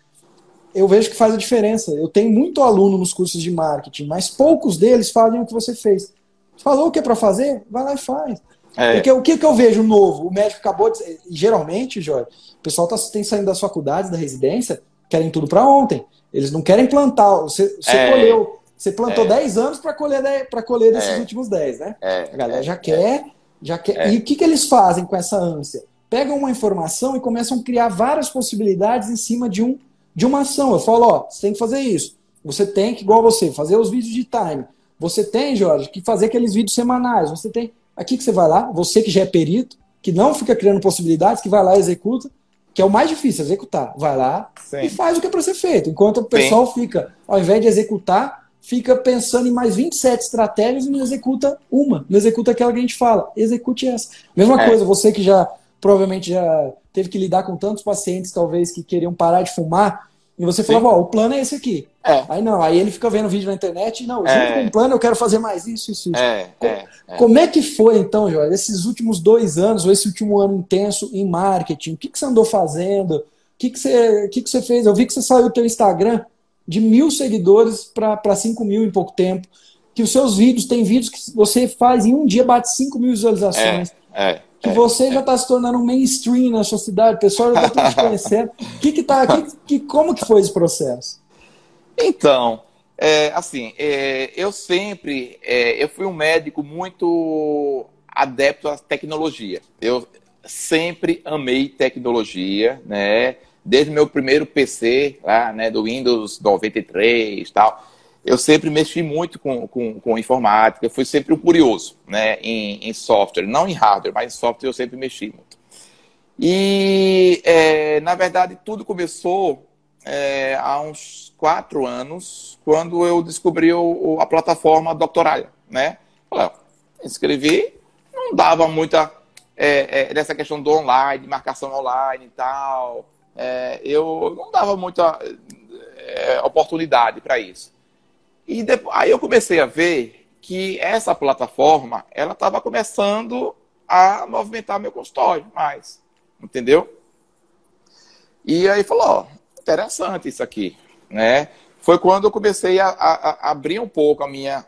eu vejo que faz a diferença. Eu tenho muito aluno nos cursos de marketing, mas poucos deles fazem o que você fez. Falou o que é para fazer? Vai lá e faz. É. Porque o que, que eu vejo novo? O médico acabou de. Geralmente, Jorge, o pessoal tá, tem saindo das faculdades, da residência, querem tudo para ontem. Eles não querem plantar. Você, você é. colheu. Você plantou é. 10 anos para colher, pra colher desses é. últimos 10, né? É. A galera já quer. Já quer. E o que, que eles fazem com essa ânsia? Pegam uma informação e começam a criar várias possibilidades em cima de um de uma ação. Eu falo, ó, você tem que fazer isso. Você tem que, igual você, fazer os vídeos de time. Você tem, Jorge, que fazer aqueles vídeos semanais. Você tem. Aqui que você vai lá, você que já é perito, que não fica criando possibilidades, que vai lá e executa, que é o mais difícil, executar. Vai lá Sim. e faz o que é para ser feito. Enquanto o pessoal Sim. fica, ao invés de executar, fica pensando em mais 27 estratégias e não executa uma, não executa aquela que a gente fala, execute essa. Mesma é. coisa, você que já provavelmente já teve que lidar com tantos pacientes, talvez, que queriam parar de fumar, e você falava, ó, o plano é esse aqui. É. Aí não, aí ele fica vendo vídeo na internet e não, junto é. com o plano eu quero fazer mais isso, isso, isso. É. Como, é, é. como é que foi então, Jorge, esses últimos dois anos, ou esse último ano intenso em marketing? O que, que você andou fazendo? O que, que, você, o que, que você fez? Eu vi que você saiu do teu Instagram de mil seguidores para cinco mil em pouco tempo. Que os seus vídeos, tem vídeos que você faz em um dia, bate cinco mil visualizações. É, é que você já está se tornando um mainstream na sua cidade, o pessoal já está te conhecendo. que que tá, que, que, como que foi esse processo? Então, é, assim, é, eu sempre, é, eu fui um médico muito adepto à tecnologia. Eu sempre amei tecnologia, né? Desde meu primeiro PC, lá, né, do Windows 93 e tal eu sempre mexi muito com, com, com informática, fui sempre um curioso né, em, em, software, não em hardware, mas em software eu sempre mexi muito. E, é, na verdade, tudo começou é, há uns quatro anos, quando eu descobri o, a plataforma Doctoralha. Né? Falei, inscrevi, não dava muita é, é, dessa questão do online, marcação online e tal. É, eu não dava muita é, oportunidade para isso. E depois, aí eu comecei a ver que essa plataforma ela estava começando a movimentar meu consultório mais, entendeu? E aí falou, ó, interessante isso aqui, né? Foi quando eu comecei a, a, a abrir um pouco a minha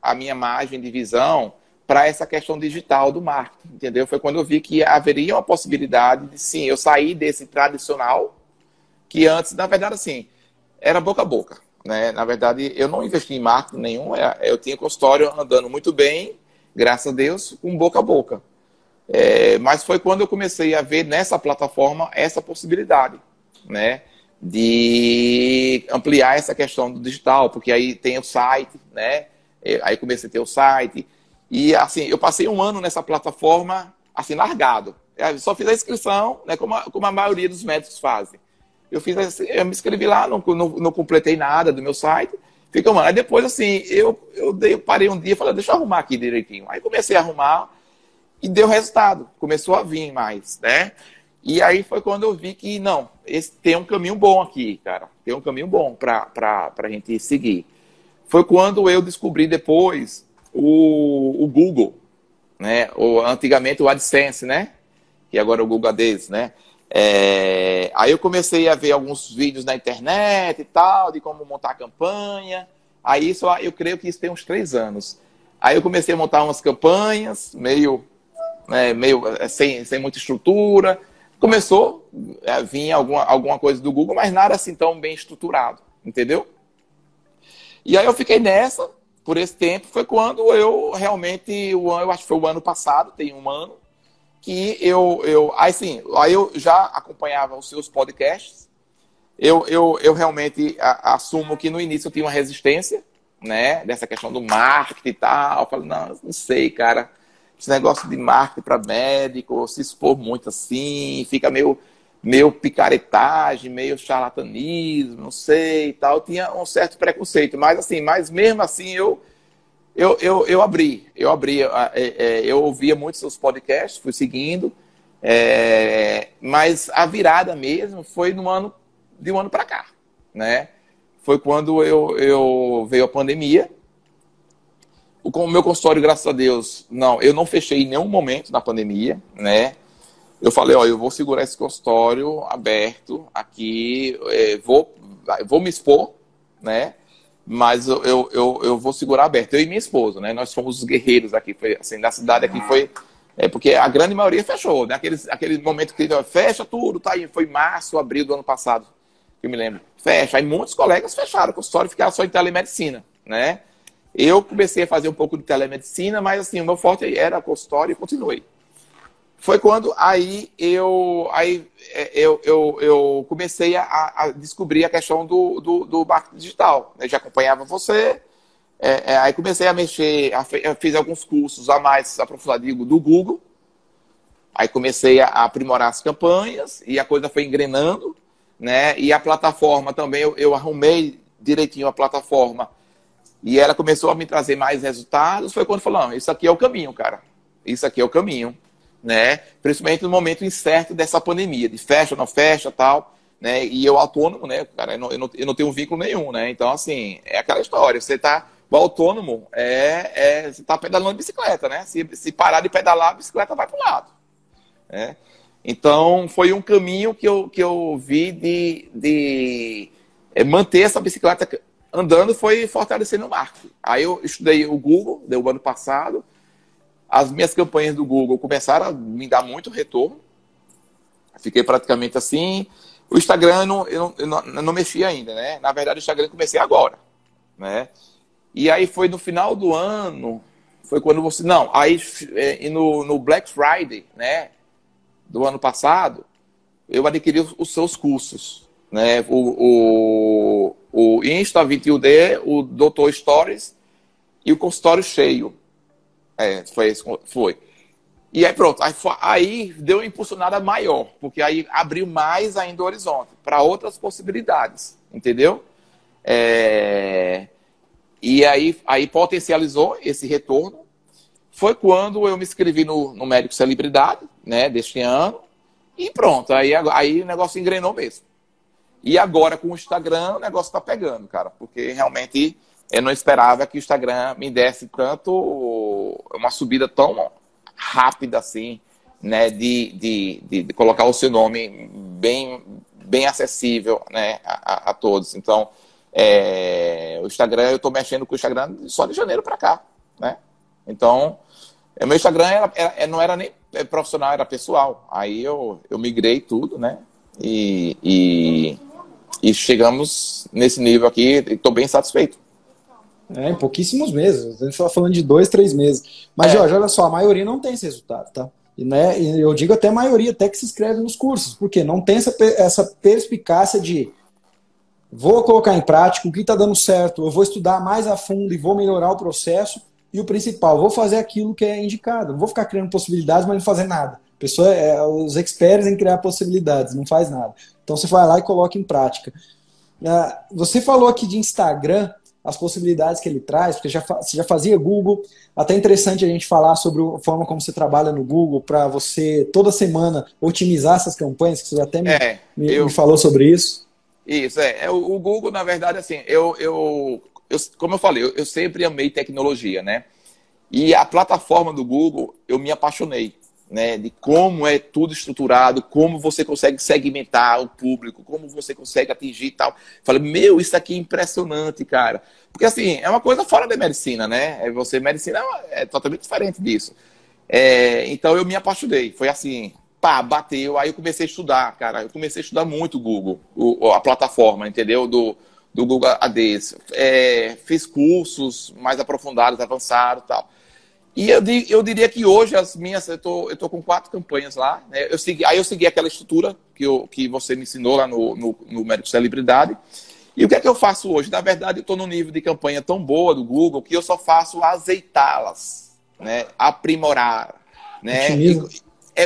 a minha margem de visão para essa questão digital do marketing, entendeu? Foi quando eu vi que haveria uma possibilidade de sim, eu sair desse tradicional que antes, na verdade, assim, era boca a boca. Né? Na verdade, eu não investi em marketing nenhum, é, eu tinha consultório andando muito bem, graças a Deus, com boca a boca. É, mas foi quando eu comecei a ver nessa plataforma essa possibilidade, né? De ampliar essa questão do digital, porque aí tem o site, né? É, aí comecei a ter o site. E assim, eu passei um ano nessa plataforma, assim, largado. Eu só fiz a inscrição, né? Como a, como a maioria dos médicos fazem. Eu fiz eu me inscrevi lá, não, não, não completei nada do meu site. Fica, mano. Aí depois, assim, eu, eu, dei, eu parei um dia e falei, deixa eu arrumar aqui direitinho. Aí comecei a arrumar e deu resultado. Começou a vir mais, né? E aí foi quando eu vi que, não, esse, tem um caminho bom aqui, cara. Tem um caminho bom para a gente seguir. Foi quando eu descobri depois o, o Google, né? O, antigamente o AdSense, né? Que agora é o Google Ads, né? É, aí eu comecei a ver alguns vídeos na internet e tal, de como montar campanha. Aí isso, eu creio que isso tem uns três anos. Aí eu comecei a montar umas campanhas, meio, né, meio é, sem, sem muita estrutura. Começou a é, vir alguma, alguma coisa do Google, mas nada assim tão bem estruturado, entendeu? E aí eu fiquei nessa por esse tempo. Foi quando eu realmente, eu acho que foi o ano passado, tem um ano, que eu, eu aí sim, aí eu já acompanhava os seus podcasts. Eu, eu, eu realmente assumo que no início eu tinha uma resistência, né, dessa questão do marketing e tal. Eu falei, não, não sei, cara, esse negócio de marketing para médico, se expor muito assim, fica meio, meio picaretagem, meio charlatanismo, não sei e tal. Eu tinha um certo preconceito, mas assim, mas mesmo assim eu eu, eu, eu abri, eu abri, é, é, eu ouvia muitos seus podcasts, fui seguindo, é, mas a virada mesmo foi no ano de um ano para cá, né? Foi quando eu, eu veio a pandemia. O meu consultório, graças a Deus, não, eu não fechei em nenhum momento na pandemia, né? Eu falei, ó, eu vou segurar esse consultório aberto aqui, é, vou, vou me expor, né? Mas eu, eu, eu, vou segurar aberto. Eu e minha esposa, né? Nós fomos os guerreiros aqui, foi, assim, da cidade aqui foi. É, porque a grande maioria fechou, né? Aquele, aquele momento que fecha tudo, tá aí. Foi março, abril do ano passado, que eu me lembro. Fecha. Aí muitos colegas fecharam o consultório e só em telemedicina, né? Eu comecei a fazer um pouco de telemedicina, mas assim, o meu forte era consultório e continuei foi quando aí eu, aí é, eu, eu, eu comecei a, a descobrir a questão do, do, do marketing digital. Eu já acompanhava você, é, é, aí comecei a mexer, a, fiz alguns cursos a mais aprofundados do Google, aí comecei a, aprimorar as campanhas e a coisa foi engrenando, né? E a plataforma também, eu, eu arrumei direitinho a plataforma e ela começou a me trazer mais resultados, foi quando falou, isso aqui é o caminho, cara. Isso aqui é o caminho, né? Principalmente no momento incerto dessa pandemia, de fecha, não fecha, tal, né? E eu autônomo, né, cara, eu não, eu não, tenho vínculo nenhum, né? Então, assim, é aquela história, você tá, o autônomo é, é você tá pedalando bicicleta, né? Se, se parar de pedalar, a bicicleta vai para o lado, né? Então, foi um caminho que eu, que eu vi de, de é, manter essa bicicleta andando foi fortalecendo o marketing. Aí eu estudei o Google, deu o ano passado. As minhas campanhas do Google começaram a me dar muito retorno. Fiquei praticamente assim. O Instagram não, eu não, eu não, mexi ainda, né? Na verdade, o Instagram comecei agora, né? E aí foi no final do ano, foi quando você. Não, aí é, no, no Black Friday, né? Do ano passado, eu adquiri os seus cursos, né? O, o, o Insta 21D, o Doutor Stories e o consultório cheio. É, foi, foi. E aí pronto, aí, aí deu uma impulsionada maior, porque aí abriu mais ainda o horizonte para outras possibilidades, entendeu? É... E aí, aí potencializou esse retorno. Foi quando eu me inscrevi no, no Médico Celebridade, né, deste ano, e pronto, aí, aí o negócio engrenou mesmo. E agora com o Instagram o negócio está pegando, cara, porque realmente eu não esperava que o Instagram me desse tanto uma subida tão rápida assim, né, de, de, de, de colocar o seu nome bem, bem acessível, né, a, a todos. Então, é, o Instagram, eu estou mexendo com o Instagram só de janeiro para cá, né? Então, o meu Instagram era, era, não era nem profissional, era pessoal. Aí eu, eu migrei tudo, né? E, e e chegamos nesse nível aqui e estou bem satisfeito. É, em pouquíssimos meses. A gente está falando de dois, três meses. Mas, é. Jorge, olha só, a maioria não tem esse resultado, tá? E, né, eu digo até a maioria, até que se inscreve nos cursos, porque não tem essa, essa perspicácia de vou colocar em prática o que está dando certo, eu vou estudar mais a fundo e vou melhorar o processo. E o principal, vou fazer aquilo que é indicado. Não vou ficar criando possibilidades, mas não fazer nada. A pessoa é os experts em criar possibilidades, não faz nada. Então você vai lá e coloca em prática. Uh, você falou aqui de Instagram, as possibilidades que ele traz, porque já, você já fazia Google. Até interessante a gente falar sobre a forma como você trabalha no Google para você toda semana otimizar essas campanhas, que você até me, é, me, eu, me falou sobre isso. Isso, é. é o, o, Google, na verdade, assim, eu, eu, eu como eu falei, eu, eu sempre amei tecnologia, né? E a plataforma do Google, eu me apaixonei né, de como é tudo estruturado, como você consegue segmentar o público, como você consegue atingir e tal. Falei, meu, isso aqui é impressionante, cara. Porque assim, é uma coisa fora da medicina, né? É você, medicina é, é totalmente diferente disso. É, então eu me apaixonei. Foi assim, pá, bateu. Aí eu comecei a estudar, cara. Eu comecei a estudar muito o Google, o, a plataforma, entendeu? Do, do Google ADs. É, fiz cursos mais aprofundados, avançados e tal. E eu, eu diria que hoje as minhas, eu tô, eu tô com quatro campanhas lá. Né? Eu segui, aí eu segui aquela estrutura que, eu, que você me ensinou lá no, no, no Médico Celebridade. E o que é que eu faço hoje? Na verdade, eu estou num nível de campanha tão boa do Google que eu só faço azeitá-las, né? aprimorar. Né? E,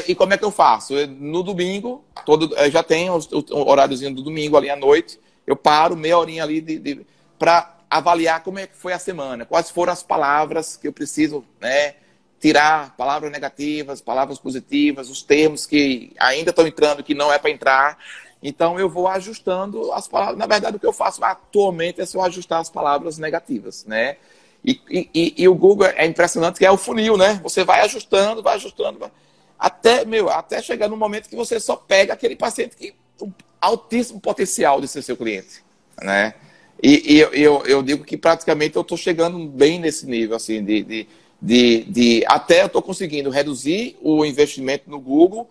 e, como é que eu faço? Eu, no domingo, todo, já tenho o, o horáriozinho do domingo ali à noite, eu paro meia horinha ali de, de para avaliar como é que foi a semana, quais foram as palavras que eu preciso né, tirar, palavras negativas, palavras positivas, os termos que ainda estão entrando que não é para entrar. Então eu vou ajustando as palavras. Na verdade, o que eu faço atualmente é só ajustar as palavras negativas, né? E, e, e, o Google é impressionante que é o funil, né? Você vai ajustando, vai ajustando, vai... até meu, até chegar no momento que você só pega aquele paciente que um altíssimo potencial de ser seu cliente, né? E, e eu, eu, digo que praticamente eu estou chegando bem nesse nível, assim, de, de, de, de até eu estou conseguindo reduzir o investimento no Google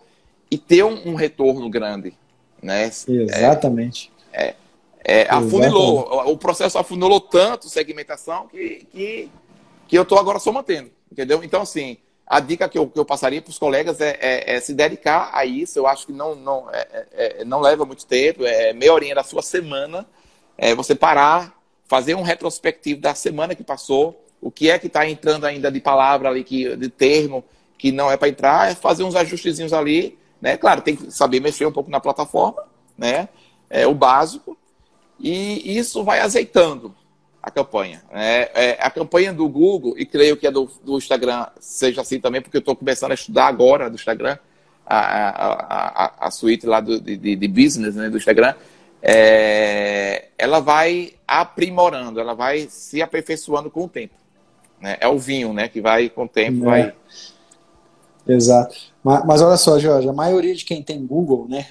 e ter um, um retorno grande. Né? Exatamente. É, é, é afunilou, o processo afunilou tanto segmentação que, que, que eu estou agora só mantendo, entendeu? Então, assim, a dica que eu, que eu passaria para os colegas é, é, é, se dedicar a isso. Eu acho que não, não, é, é, é não leva muito tempo, é meia horinha da sua semana é você parar, fazer um retrospectivo da semana que passou, o que é que está entrando ainda de palavra ali, que, de termo que não é para entrar, é fazer uns ajustezinhos ali, né? Claro, tem que saber mexer um pouco na plataforma, né? É o básico. E isso vai azeitando. a campanha. Né? É, a campanha do Google, e creio que a do, do Instagram seja assim também, porque eu estou começando a estudar agora do Instagram, a, a, a, a suíte lá do, de, de business né, do Instagram, é, ela vai aprimorando, ela vai se aperfeiçoando com o tempo. Né? É o vinho, né? Que vai com o tempo, é. vai. Exato. Mas, mas, olha só, Jorge, a maioria de quem tem Google, né?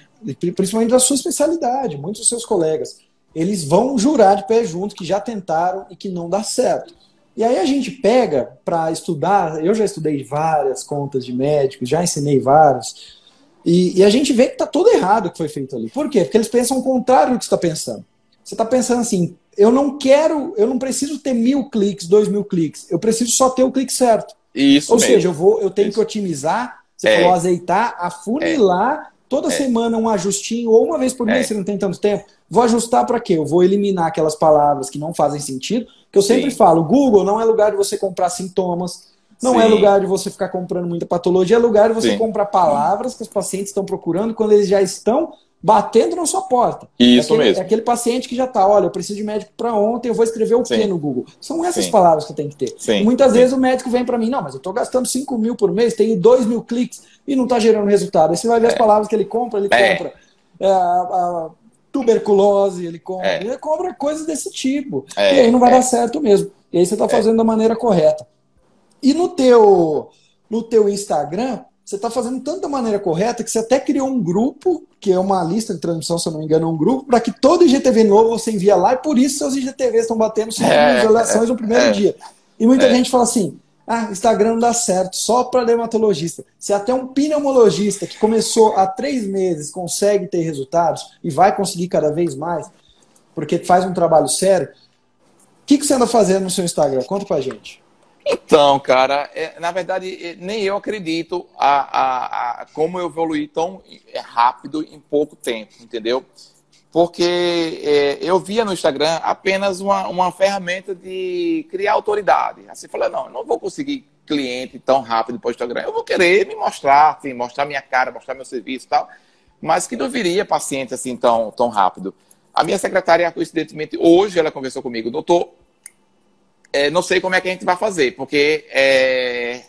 Principalmente da sua especialidade, muitos dos seus colegas, eles vão jurar de pé junto que já tentaram e que não dá certo. E aí a gente pega para estudar, eu já estudei várias contas de médicos, já ensinei vários, e, e a gente vê que está tudo errado o que foi feito ali. Por quê? Porque eles pensam o contrário do que você está pensando. Você está pensando assim, eu não quero, eu não preciso ter mil cliques, dois mil cliques, eu preciso só ter o clique certo. Isso Ou mesmo. seja, eu vou, eu tenho Isso. que otimizar, você é. falou azeitar, afunilar, é. toda é. semana um ajustinho, ou uma vez por mês, é. se não tem tanto tempo. Vou ajustar para quê? Eu vou eliminar aquelas palavras que não fazem sentido, que eu sempre Sim. falo, Google não é lugar de você comprar sintomas, não é Sim. é lugar de você ficar comprando muita patologia, é lugar de você Sim. comprar palavras que os pacientes estão procurando quando eles já estão batendo na sua porta. Isso é aquele, mesmo. É aquele paciente que já está, olha, eu preciso de médico para ontem, eu vou escrever o Sim. quê no Google? São essas Sim. palavras que tenho que ter. Sim. muitas vezes o médico vem para mim, não, mas eu estou gastando 5 mil por mês, tenho 2 mil cliques e não está gerando resultado. Aí você vai ver é. as palavras que ele compra, ele é. compra é, a, a, tuberculose, ele compra, é. ele compra coisas desse tipo. É. E aí não vai dar certo mesmo. E aí você está fazendo da maneira correta. E no teu, no teu Instagram, você está fazendo tanto da maneira correta que você até criou um grupo, que é uma lista de transmissão, se eu não me engano, um grupo, para que todo IGTV novo você envia lá, e por isso seus IGTVs estão batendo 100 é, visualizações é, no primeiro é, dia. E muita é. gente fala assim: ah, Instagram não dá certo, só para dermatologista. Se até um pneumologista que começou há três meses consegue ter resultados e vai conseguir cada vez mais, porque faz um trabalho sério, o que, que você anda fazendo no seu Instagram? Conta pra gente. Então, cara, é, na verdade, é, nem eu acredito a, a, a, como eu evoluí tão rápido em pouco tempo, entendeu? Porque é, eu via no Instagram apenas uma, uma ferramenta de criar autoridade. Assim, falei, não, eu não vou conseguir cliente tão rápido para o Instagram. Eu vou querer me mostrar, assim, mostrar minha cara, mostrar meu serviço e tal, mas que não viria paciente assim tão, tão rápido. A minha secretária, coincidentemente, hoje ela conversou comigo, doutor, é, não sei como é que a gente vai fazer, porque é,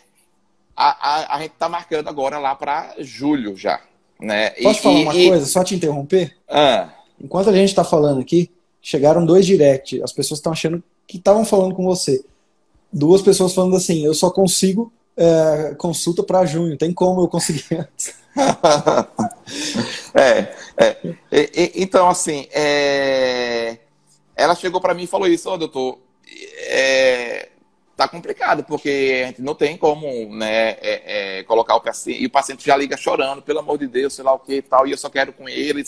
a, a, a, gente está marcando agora lá para julho já. Né? Posso e, falar uma e... coisa, só te interromper? Ah. Enquanto a gente está falando aqui, chegaram dois direct. As pessoas estão achando que estavam falando com você. Duas pessoas falando assim: eu só consigo é, consulta para junho. Tem como eu conseguir antes? é, é. E, e, então, assim, é... ela chegou para mim e falou isso: oh, doutor, é, tá complicado, porque a gente não tem como né, é, é, colocar o paciente, e o paciente já liga chorando, pelo amor de Deus, sei lá o que e tal, e eu só quero com ele.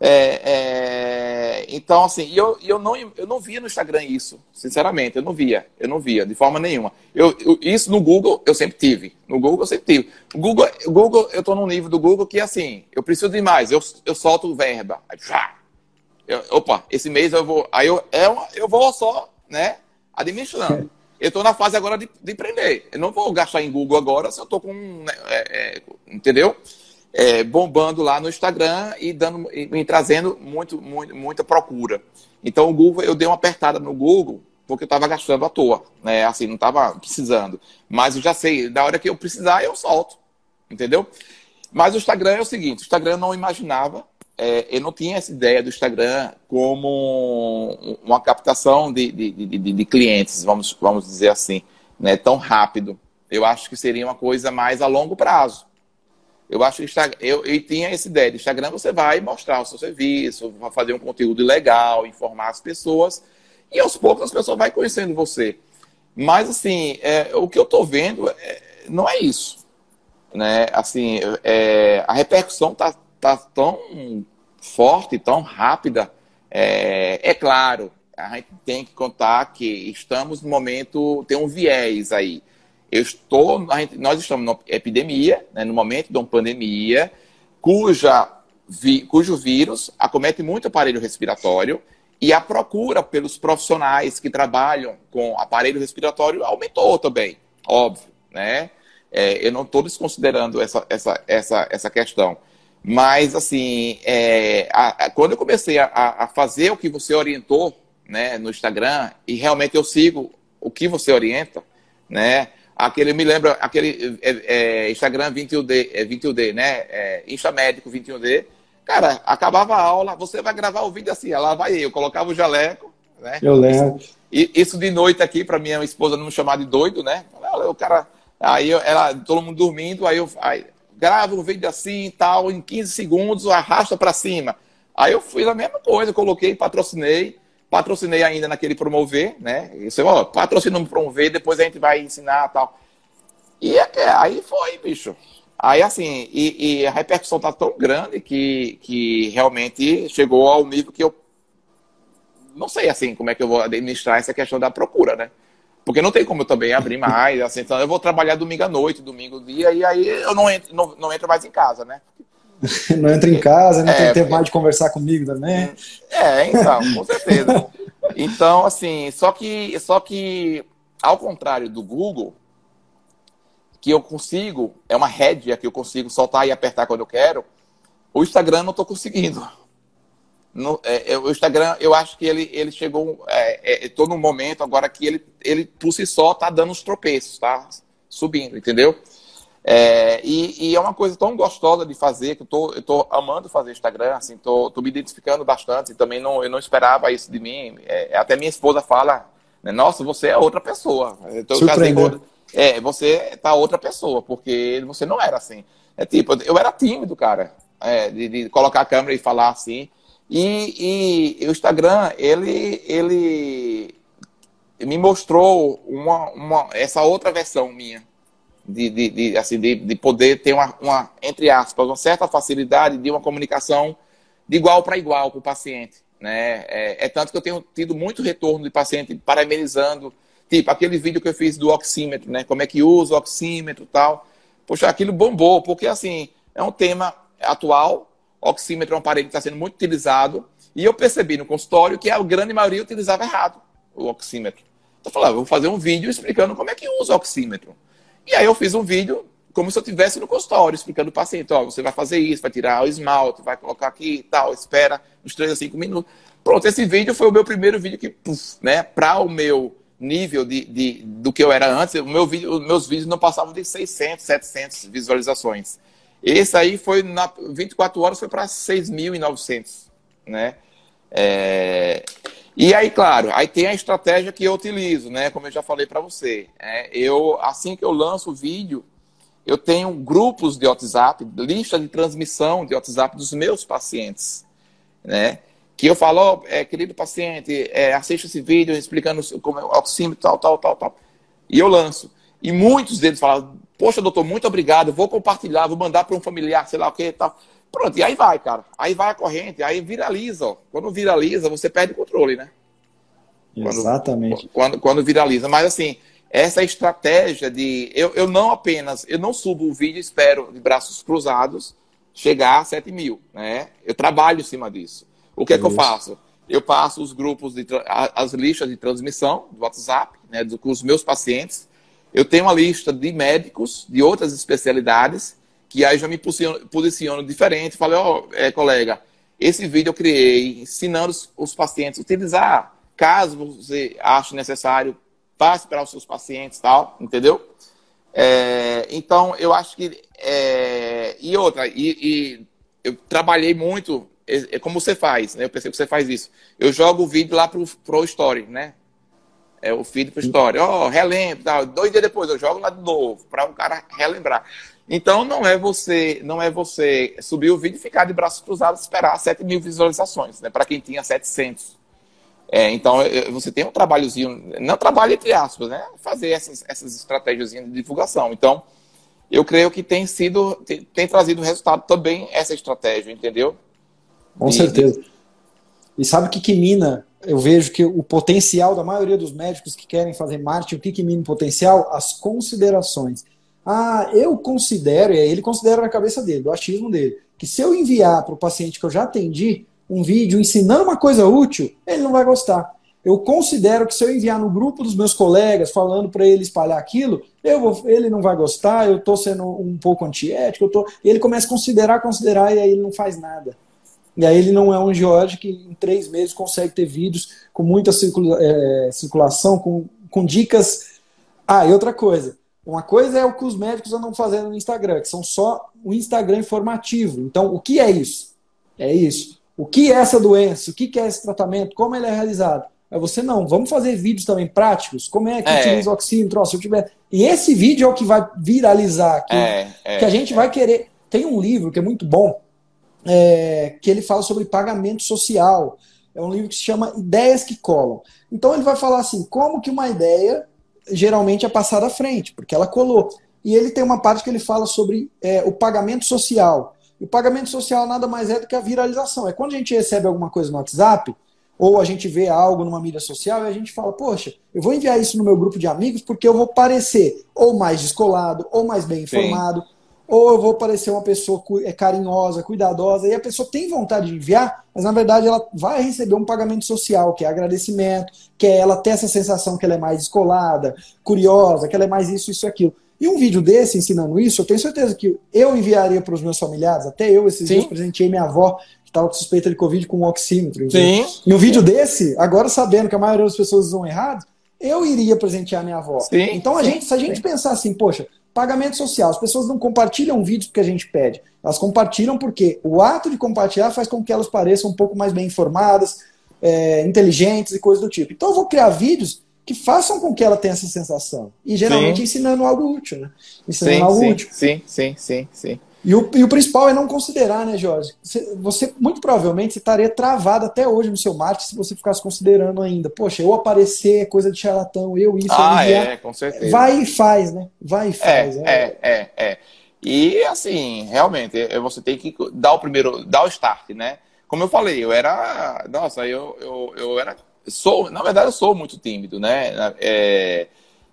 É, é, então, assim, eu, eu, não, eu não via no Instagram isso, sinceramente, eu não via, eu não via, de forma nenhuma. Eu, eu isso no Google eu sempre tive, no Google eu sempre tive. Google, Google eu estou num nível do Google que, assim, eu preciso de mais, eu, eu solto verba, aí, opa, esse mês eu vou, aí eu, eu, eu vou só né, administrando. Eu estou na fase agora de, de empreender. Eu não vou gastar em Google agora se eu estou com. Né, é, é, entendeu? É, bombando lá no Instagram e dando e trazendo muito, muito, muita procura. Então o Google, eu dei uma apertada no Google porque eu estava gastando à toa, né? Assim, não estava precisando. Mas eu já sei, da hora que eu precisar, eu solto. Entendeu? Mas o Instagram é o seguinte, o Instagram eu não imaginava é, eu não tinha essa ideia do Instagram como uma captação de, de, de, de, clientes, vamos, vamos dizer assim, né, tão rápido. Eu acho que seria uma coisa mais a longo prazo. Eu acho que eu, eu tinha essa ideia. Do Instagram você vai mostrar o seu serviço, vai fazer um conteúdo legal, informar as pessoas, e aos poucos as pessoas vão conhecendo você. Mas, assim, é, o que eu estou vendo é, não é isso. Né? Assim, é, a repercussão está tá tão forte, tão rápida. É, é, claro, a gente tem que contar que estamos no momento, tem um viés aí. Eu estou, gente, nós estamos numa epidemia, né, no momento de uma pandemia, cuja, vi, cujo vírus acomete muito aparelho respiratório e a procura pelos profissionais que trabalham com aparelho respiratório aumentou também, óbvio, né? É, eu não estou desconsiderando essa, essa, essa, essa questão. Mas, assim, é, a, a, quando eu comecei a, a, fazer o que você orientou, né, no Instagram, e realmente eu sigo o que você orienta, né? Aquele, me lembra, aquele é, é, Instagram 21D, é 21D, né? É, Insta Médico 21D. Cara, acabava a aula, você vai gravar o vídeo assim, lá vai eu, colocava o jaleco, né? Eu lembro. Isso, isso de noite aqui, para minha esposa não me chamar de doido, né? O cara, aí eu, ela, todo mundo dormindo, aí eu aí, gravo um vídeo assim e tal, em 15 segundos, arrasta para cima. Aí eu fiz a mesma coisa, coloquei, patrocinei, patrocinei ainda naquele promover, né? Isso, ó, patrocinamos promover, depois a gente vai ensinar tal. E é, é, aí foi, bicho. Aí assim, e, e, a repercussão tá tão grande que, que realmente chegou ao nível que eu não sei assim como é que eu vou administrar essa questão da procura, né? Porque não tem como eu também abrir mais, assim, então eu vou trabalhar domingo à noite, domingo dia, e aí eu não entro, não, não entro mais em casa, né? não entra em casa, não é, tem tempo mais de conversar comigo também. É, então, com certeza. Então, assim, só que, só que, ao contrário do Google, que eu consigo, é uma rédea que eu consigo soltar e apertar quando eu quero, o Instagram não estou conseguindo. No, é, é, o Instagram, eu acho que ele, ele chegou. É, é, num momento agora que ele, ele por si só está dando os tropeços, tá? Subindo, entendeu? É, e, e, é uma coisa tão gostosa de fazer, que eu tô, eu tô amando fazer Instagram, assim, tô, tô me identificando bastante, também não, eu não esperava isso de mim. É, até minha esposa fala, né, nossa, você é outra pessoa. Então, eu casei com, é, você tá outra pessoa, porque você não era assim. É tipo, eu era tímido, cara, é, de, de, colocar a câmera e falar assim. E, e o Instagram, ele, ele me mostrou uma, uma, essa outra versão minha de, de, de, assim, de, de poder ter uma, uma, entre aspas, uma certa facilidade de uma comunicação de igual para igual com o paciente. Né? É, é, tanto que eu tenho tido muito retorno de paciente parabenizando, tipo aquele vídeo que eu fiz do oxímetro, né? Como é que usa o oxímetro e tal. Poxa, aquilo bombou, porque assim, é um tema atual, oxímetro é um aparelho que está sendo muito utilizado, e eu percebi no consultório que a grande maioria utilizava errado o oxímetro. Então eu falei, ah, vou fazer um vídeo explicando como é que usa o oxímetro. E aí eu fiz um vídeo como se eu estivesse no consultório, explicando o paciente, ó, você vai fazer isso, vai tirar o esmalte, vai colocar aqui e tal, espera uns 3 a 5 minutos. Pronto, esse vídeo foi o meu primeiro vídeo que, puf, né, para o meu nível de, de, do que eu era antes, o meu vídeo, os meus vídeos não passavam de 600, 700 visualizações. Esse aí foi, na 24 horas, foi para 6.900, né? É... E aí, claro, aí tem a estratégia que eu utilizo, né? Como eu já falei para você. É, eu, assim que eu lanço o vídeo, eu tenho grupos de WhatsApp, lista de transmissão de WhatsApp dos meus pacientes, né? Que eu falo, oh, é, querido paciente, é, assista esse vídeo explicando como é o oxímetro, tal, tal, tal, tal. E eu lanço. E muitos deles falam, poxa, doutor, muito obrigado, vou compartilhar, vou mandar para um familiar, sei lá o que tal. Pronto, e aí vai, cara. Aí vai a corrente, aí viraliza. Ó. Quando viraliza, você perde o controle, né? Quando, Exatamente. Quando, quando viraliza. Mas assim, essa estratégia de. Eu, eu não apenas. Eu não subo o vídeo e espero de braços cruzados chegar a 7 mil. Né? Eu trabalho em cima disso. O que é, é que eu faço? Eu passo os grupos, de, as listas de transmissão do WhatsApp, né, com os meus pacientes. Eu tenho uma lista de médicos de outras especialidades que aí já me posiciono, diferente. Falei, ó, oh, é, colega, esse vídeo eu criei ensinando os, pacientes a utilizar. Caso você ache necessário, passe para os seus pacientes tal, entendeu? É, então, eu acho que. É, e outra, e, e, eu trabalhei muito, é, como você faz, né? Eu pensei que você faz isso. Eu jogo o vídeo lá pro, pro Story, né? É o feed pro Story. Ó, oh, relembro, tal. Dois dias depois eu jogo lá de novo, para o cara relembrar. Então não é você, não é você subir o vídeo e ficar de braços cruzados e esperar 7 mil visualizações, né? Para quem tinha 700. É, então você tem um trabalhozinho, não trabalho entre aspas, né? Fazer essas, essas estratégias de divulgação. Então eu creio que tem sido, tem, tem trazido resultado também essa estratégia, entendeu? Com de, certeza. E sabe o que, que mina? Eu vejo que o potencial da maioria dos médicos que querem fazer marketing, o que, que mina o potencial? As considerações. Ah, eu considero, ele considera na cabeça dele, do achismo dele, que se eu enviar para o paciente que eu já atendi um vídeo ensinando uma coisa útil, ele não vai gostar. Eu considero que se eu enviar no grupo dos meus colegas falando para ele espalhar aquilo, vou, ele não vai gostar, eu estou sendo um pouco antiético, eu tô, ele começa a considerar, considerar, e aí ele não faz nada. E aí ele não é um George que em três meses consegue ter vídeos com muita circula é, circulação, com, com dicas. Ah, e outra coisa. Uma coisa é o que os médicos andam fazendo no Instagram, que são só o Instagram informativo. Então, o que é isso? É isso. O que é essa doença? O que é esse tratamento? Como ele é realizado? É você não. Vamos fazer vídeos também práticos. Como é que é. utiliza o oxímetro? se eu tiver... E esse vídeo é o que vai viralizar aqui. É, é, que a gente vai querer. Tem um livro que é muito bom, é, que ele fala sobre pagamento social. É um livro que se chama Ideias que Colam. Então ele vai falar assim, como que uma ideia geralmente é passada à frente, porque ela colou. E ele tem uma parte que ele fala sobre é, o pagamento social. E o pagamento social nada mais é do que a viralização. É quando a gente recebe alguma coisa no WhatsApp, ou a gente vê algo numa mídia social e a gente fala, poxa, eu vou enviar isso no meu grupo de amigos porque eu vou parecer ou mais descolado, ou mais bem informado, Sim. Ou eu vou parecer uma pessoa é carinhosa, cuidadosa, e a pessoa tem vontade de enviar, mas na verdade ela vai receber um pagamento social, que é agradecimento, que é ela ter essa sensação que ela é mais descolada, curiosa, que ela é mais isso, isso e aquilo. E um vídeo desse ensinando isso, eu tenho certeza que eu enviaria para os meus familiares, até eu esses Sim. dias presenteei minha avó, que estava com suspeita de Covid com um oxímetro. Sim. E um vídeo desse, agora sabendo que a maioria das pessoas usam errado, eu iria presentear minha avó. Sim. Então, a gente, se a gente Sim. pensar assim, poxa, pagamento social, as pessoas não compartilham vídeos porque a gente pede, elas compartilham porque o ato de compartilhar faz com que elas pareçam um pouco mais bem informadas, é, inteligentes e coisas do tipo. Então, eu vou criar vídeos que façam com que ela tenha essa sensação. E geralmente sim. ensinando algo útil, né? Ensinando sim, algo sim, útil. Sim, sim, sim, sim. E o, e o principal é não considerar, né, Jorge? Você, você muito provavelmente estaria travado até hoje no seu marketing se você ficasse considerando ainda. Poxa, eu aparecer é coisa de charlatão, eu isso. Ah, eu é, com certeza. Vai e faz, né? Vai e é, faz. É, é, é, é. E assim, realmente, é, você tem que dar o primeiro, dar o start, né? Como eu falei, eu era. Nossa, eu, eu, eu era sou, na verdade, eu sou muito tímido, né? É,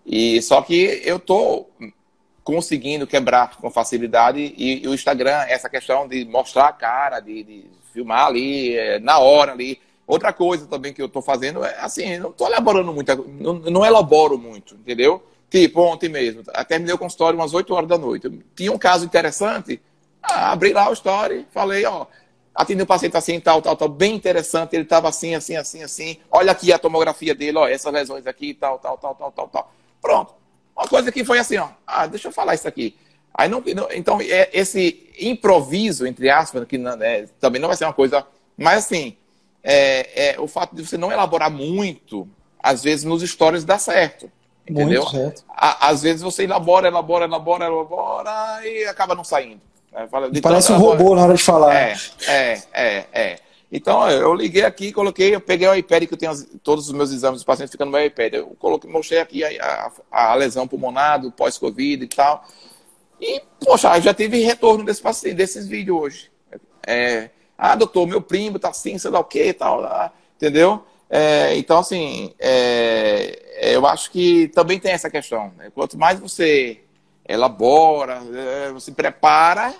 e só que eu tô conseguindo quebrar com facilidade e, e, o Instagram essa questão de mostrar a cara, de, de filmar ali é, na hora ali. Outra coisa também que eu tô fazendo é assim, não tô elaborando muito, não, não elaboro muito, entendeu? Tipo, ontem mesmo, terminei o consultório umas 8 horas da noite. Tinha um caso interessante, ah, abri lá o story, falei, ó, atendi um paciente assim, tal, tal, tal, bem interessante, ele estava assim, assim, assim, assim, olha aqui a tomografia dele, ó, essas lesões aqui, tal, tal, tal, tal, tal, tal. Pronto. Uma coisa que foi assim, ó, ah, deixa eu falar isso aqui. Aí não, então, é, esse improviso, entre aspas, que não, é, também não vai ser uma coisa, mas assim, é, é, o fato de você não elaborar muito, às vezes nos stories dá certo. Entendeu? Muito certo. às vezes você elabora, elabora, elabora, elabora e acaba não saindo. É, Parece um robô na hora de falar. É, é, é, é. Então, eu liguei aqui, coloquei, eu peguei o iPad que eu tenho todos os meus exames dos pacientes ficam no meu iPad. Eu coloquei, mostrei aqui a, a, a lesão pulmonar do pós-Covid e tal. E, poxa, já tive retorno desse paciente, desses vídeos hoje. É, ah, doutor, meu primo tá assim, sei lá o que e tal, entendeu? É, então, assim, é, eu acho que também tem essa questão. Né? Quanto mais você elabora, é, você prepara,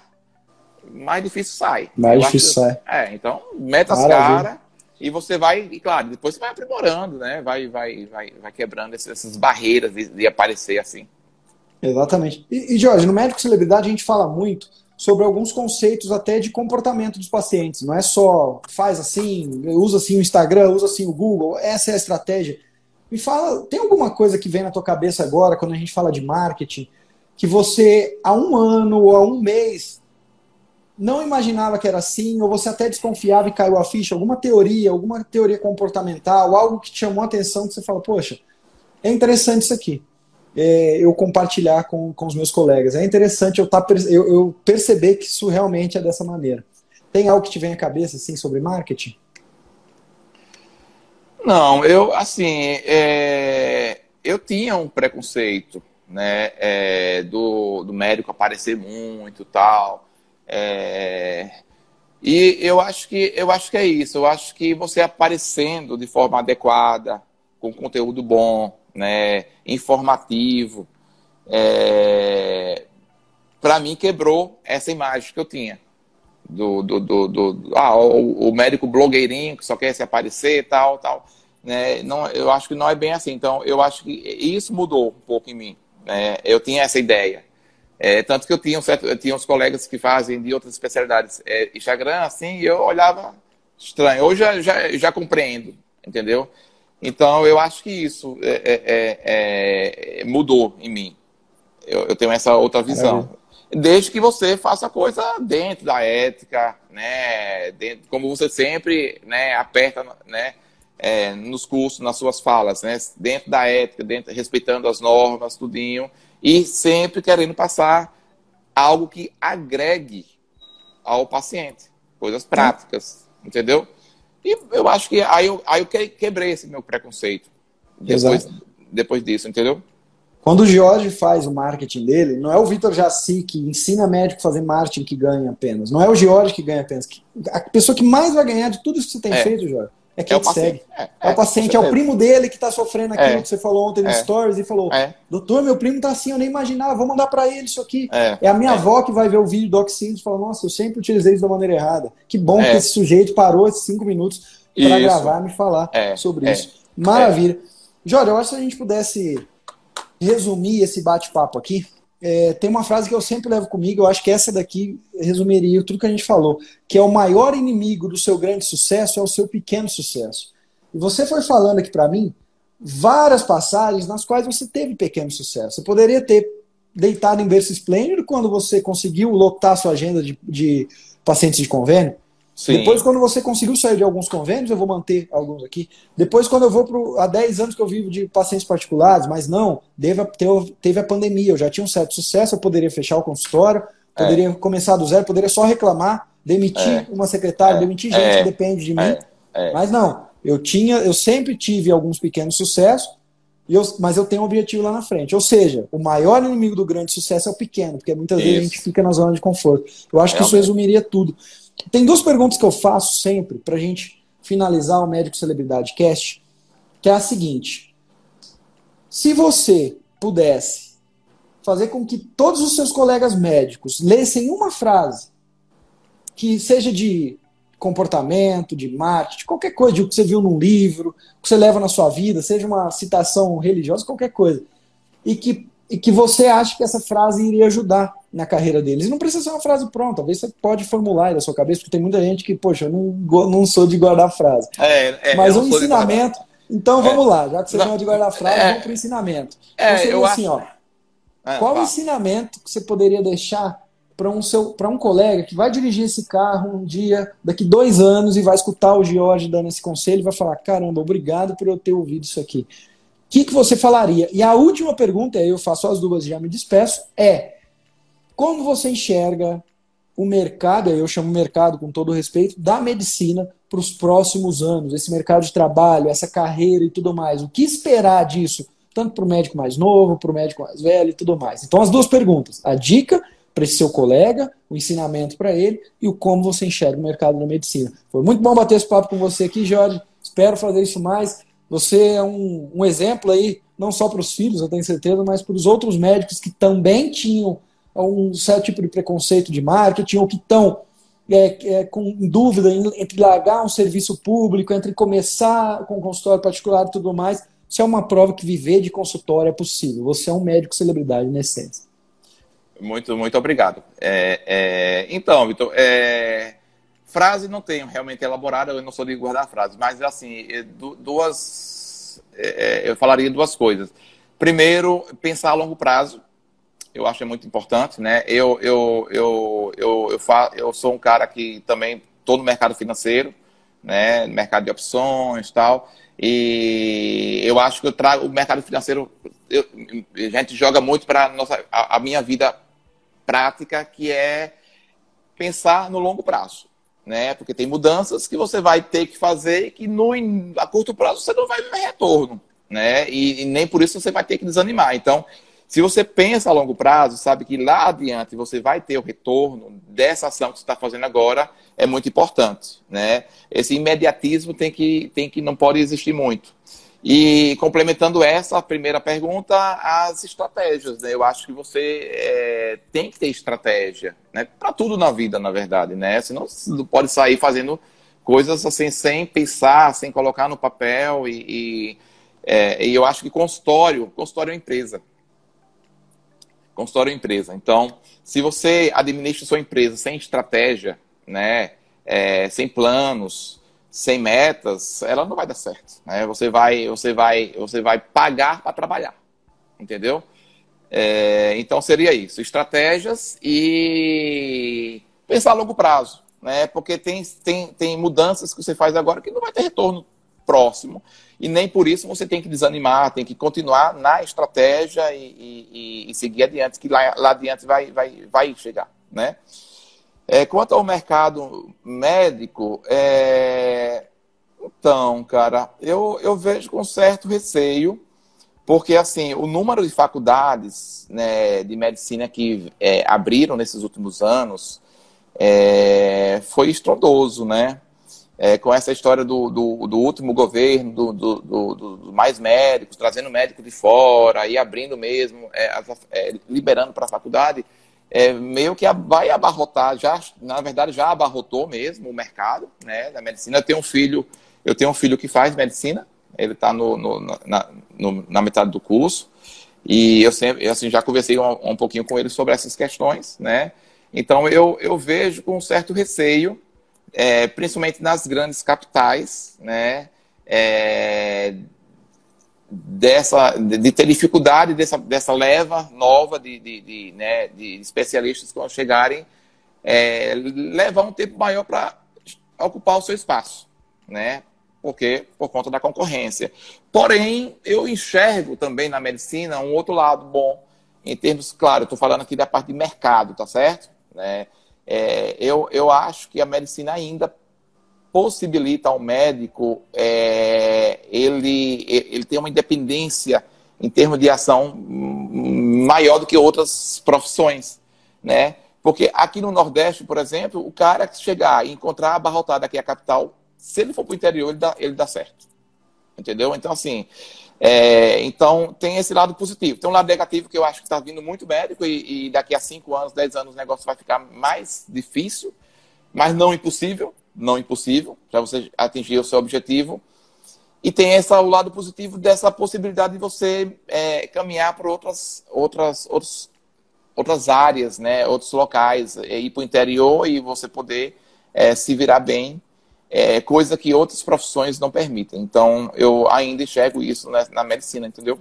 mais difícil sai. Mais difícil sai. É, então meta as caras e você vai, e claro, depois você vai aprimorando, né? Vai, vai, vai, vai quebrando essas barreiras de, de aparecer assim. Exatamente. E, e, Jorge, no médico celebridade a gente fala muito sobre alguns conceitos até de comportamento dos pacientes. Não é só faz assim, usa assim o Instagram, usa assim o Google, essa é a estratégia. Me fala, tem alguma coisa que vem na tua cabeça agora quando a gente fala de marketing que você, há um ano ou há um mês, não imaginava que era assim, ou você até desconfiava e caiu a ficha, alguma teoria, alguma teoria comportamental, algo que te chamou a atenção, que você fala, poxa, é interessante isso aqui. É, eu compartilhar com, com os meus colegas. É interessante eu, tá, eu, eu perceber que isso realmente é dessa maneira. Tem algo que te vem à cabeça assim sobre marketing? Não, eu assim, é, eu tinha um preconceito né, é, do, do médico aparecer muito tal. É, e eu acho que eu acho que é isso. Eu acho que você aparecendo de forma adequada, com conteúdo bom, né, informativo, é, para mim quebrou essa imagem que eu tinha do, do, do, do ah, o, o, médico blogueirinho que só quer se aparecer tal tal né não eu acho que não é bem assim então eu acho que isso mudou um pouco em mim né? Eu tinha essa ideia. É, tanto que eu tinha, um certo, eu tinha uns colegas que fazem de outras especialidades é, Instagram, assim, e eu olhava estranho. Hoje já, já, já compreendo, entendeu? Então, eu acho que isso é, é, é, é mudou em mim. Eu, eu, tenho essa outra visão. Desde que você faça a coisa dentro da ética, né? Dentro, como você sempre né, aperta né, é, nos cursos, nas suas falas, né? Dentro da ética, dentro, respeitando as normas, tudinho e sempre querendo passar algo que agregue ao paciente, coisas práticas, entendeu? E eu acho que aí eu, aí eu quebrei esse meu preconceito depois, depois disso, entendeu? Quando o Jorge faz o marketing dele, não é o Vitor Jaci que ensina médico a fazer marketing que ganha apenas. Não é o Jorge que ganha apenas. A pessoa que mais vai ganhar de tudo isso que você tem é. feito, Jorge, é quem é segue. É, é, é, o paciente, é o primo dele que está sofrendo aquilo é. que você falou ontem no é. Stories e falou: Doutor, meu primo tá assim, eu nem imaginava, vou mandar para ele isso aqui. É, a minha avó que vai ver o vídeo do Oxímetro e fala: Nossa, eu sempre utilizei isso da maneira errada. Que bom que esse sujeito parou esses cinco minutos para gravar e me falar sobre isso. Maravilha. Jorge, eu acho que se a gente pudesse resumir esse bate-papo aqui, é, tem uma frase que eu sempre levo comigo, eu acho que essa daqui resumiria tudo que a gente falou, que é o maior inimigo do seu grande sucesso é o seu pequeno sucesso. E você foi falando aqui para mim várias passagens nas quais você teve pequeno sucesso. Você poderia ter deitado em berço esplêndido quando você conseguiu lotar sua agenda de, de pacientes de convênio. Sim. Depois, quando você conseguiu sair de alguns convênios, eu vou manter alguns aqui. Depois, quando eu vou para. Há 10 anos que eu vivo de pacientes particulares, mas não, teve, teve a pandemia, eu já tinha um certo sucesso, eu poderia fechar o consultório, poderia é. começar do zero, poderia só reclamar, demitir é. uma secretária, é. demitir gente que é. depende de mim. É. É. Mas não, eu tinha, eu sempre tive alguns pequenos sucessos, eu, mas eu tenho um objetivo lá na frente. Ou seja, o maior inimigo do grande sucesso é o pequeno, porque muitas isso. vezes a gente fica na zona de conforto. Eu acho que isso resumiria tudo. Tem duas perguntas que eu faço sempre para a gente finalizar o Médico Celebridade Cast, que é a seguinte: se você pudesse fazer com que todos os seus colegas médicos lessem uma frase que seja de comportamento, de marketing, qualquer coisa, de o que você viu num livro, que você leva na sua vida, seja uma citação religiosa, qualquer coisa, e que, e que você acha que essa frase iria ajudar na carreira deles. E não precisa ser uma frase pronta, talvez você pode formular aí na sua cabeça, porque tem muita gente que, poxa, eu não, não sou de guardar frase. É, é, Mas um ensinamento. Então vamos é. lá, já que você não é de guardar frase, é. vamos para o ensinamento. É, então, eu assim, acho... ó. É, qual o ensinamento que você poderia deixar para um, seu, um colega que vai dirigir esse carro um dia, daqui dois anos, e vai escutar o George dando esse conselho e vai falar: caramba, obrigado por eu ter ouvido isso aqui. O que, que você falaria? E a última pergunta, aí eu faço as duas e já me despeço, é como você enxerga o mercado, eu chamo mercado com todo respeito, da medicina para os próximos anos, esse mercado de trabalho, essa carreira e tudo mais. O que esperar disso, tanto para o médico mais novo, para o médico mais velho e tudo mais. Então, as duas perguntas: a dica para esse seu colega, o ensinamento para ele e o como você enxerga o mercado da medicina. Foi muito bom bater esse papo com você aqui, Jorge. Espero fazer isso mais. Você é um, um exemplo aí, não só para os filhos, eu tenho certeza, mas para os outros médicos que também tinham um certo tipo de preconceito de marketing, ou que estão é, é, com dúvida entre largar um serviço público, entre começar com um consultório particular e tudo mais. Isso é uma prova que viver de consultório é possível. Você é um médico celebridade na essência. Muito, muito obrigado. É, é, então, Vitor, é, frase não tenho realmente elaborada, eu não sou de guardar frases, mas assim, é, duas. eu falaria duas coisas. Primeiro, pensar a longo prazo, eu acho é muito importante, né? Eu, eu, eu, eu, eu, fa, eu sou um cara que também estou no mercado financeiro, né? Mercado de opções tal. E eu acho que eu trago o mercado financeiro. Eu, a gente joga muito para a, a minha vida prática, que é pensar no longo prazo. Né? Porque tem mudanças que você vai ter que fazer que no, a curto prazo você não vai ver retorno. Né? E, e nem por isso você vai ter que desanimar. Então, se você pensa a longo prazo, sabe que lá adiante você vai ter o retorno dessa ação que você está fazendo agora, é muito importante, né? Esse imediatismo tem que, tem que não pode existir muito. E complementando essa primeira pergunta, as estratégias, né? Eu acho que você é, tem que ter estratégia, né? Para tudo na vida, na verdade, né? Senão você não pode sair fazendo coisas assim sem pensar, sem colocar no papel e, e, é, e eu acho que consultório, consultório é uma empresa, Consultório empresa. Então, se você administra sua empresa sem estratégia, né, é, sem planos, sem metas, ela não vai dar certo. Né? Você vai, você vai, você vai pagar para trabalhar, entendeu? É, então seria isso, estratégias e pensar a longo prazo, né? Porque tem, tem, tem mudanças que você faz agora que não vai ter retorno próximo e nem por isso você tem que desanimar, tem que continuar na estratégia e, e, e seguir adiante, que lá, lá adiante vai, vai, vai chegar, né? É, quanto ao mercado médico, é... então, cara, eu, eu vejo com certo receio, porque assim, o número de faculdades né, de medicina que é, abriram nesses últimos anos é, foi estrondoso, né? É, com essa história do, do, do último governo, do, do, do, mais médicos, trazendo médico de fora e abrindo mesmo, é, é, liberando para a faculdade, é, meio que vai abarrotar, já, na verdade já abarrotou mesmo o mercado né, da medicina. Eu tenho um filho, eu tenho um filho que faz medicina, ele está no, no, na, na metade do curso, e eu sempre, assim, já conversei um, um, pouquinho com ele sobre essas questões, né? Então eu, eu vejo com um certo receio, é, principalmente nas grandes capitais, né? É, dessa, de ter dificuldade dessa, dessa leva nova de, de, de, né, de especialistas quando chegarem, é, levar um tempo maior para ocupar o seu espaço, né? Porque por conta da concorrência. Porém, eu enxergo também na medicina um outro lado bom, em termos, claro, estou falando aqui da parte de mercado, tá certo? Né? É, eu, eu acho que a medicina ainda possibilita ao médico é, ele, ele ter uma independência em termos de ação maior do que outras profissões, né? Porque aqui no Nordeste, por exemplo, o cara que chegar e encontrar abarrotado aqui a capital, se ele for para o interior, ele dá, ele dá certo. Entendeu? Então, assim, é, então tem esse lado positivo. Tem um lado negativo que eu acho que está vindo muito médico e, e daqui a 5 anos, 10 anos o negócio vai ficar mais difícil, mas não impossível, não impossível, para você atingir o seu objetivo. E tem essa, o lado positivo dessa possibilidade de você é, caminhar para outras, outras, outros, outras áreas, né, outros locais, é, ir para o interior e você poder é, se virar bem, é, coisa que outras profissões não permitem. Então, eu ainda enxergo isso na, na medicina, entendeu?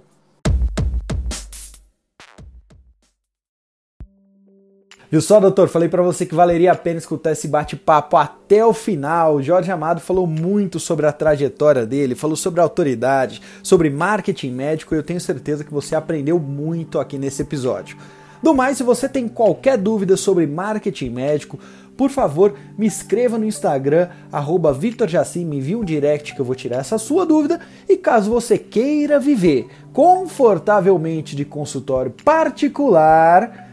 Viu só, doutor? Falei para você que valeria a pena escutar esse bate-papo até o final. Jorge Amado falou muito sobre a trajetória dele, falou sobre autoridade, sobre marketing médico e eu tenho certeza que você aprendeu muito aqui nesse episódio. Do mais, se você tem qualquer dúvida sobre marketing médico, por favor, me escreva no Instagram, arroba VictorJacim, me envie um direct que eu vou tirar essa sua dúvida. E caso você queira viver confortavelmente de consultório particular,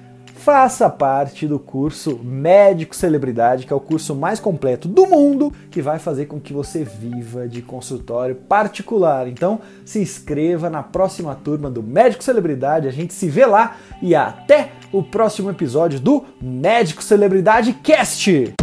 faça parte do curso Médico Celebridade, que é o curso mais completo do mundo, que vai fazer com que você viva de consultório particular. Então, se inscreva na próxima turma do Médico Celebridade, a gente se vê lá e até o próximo episódio do Médico Celebridade Cast.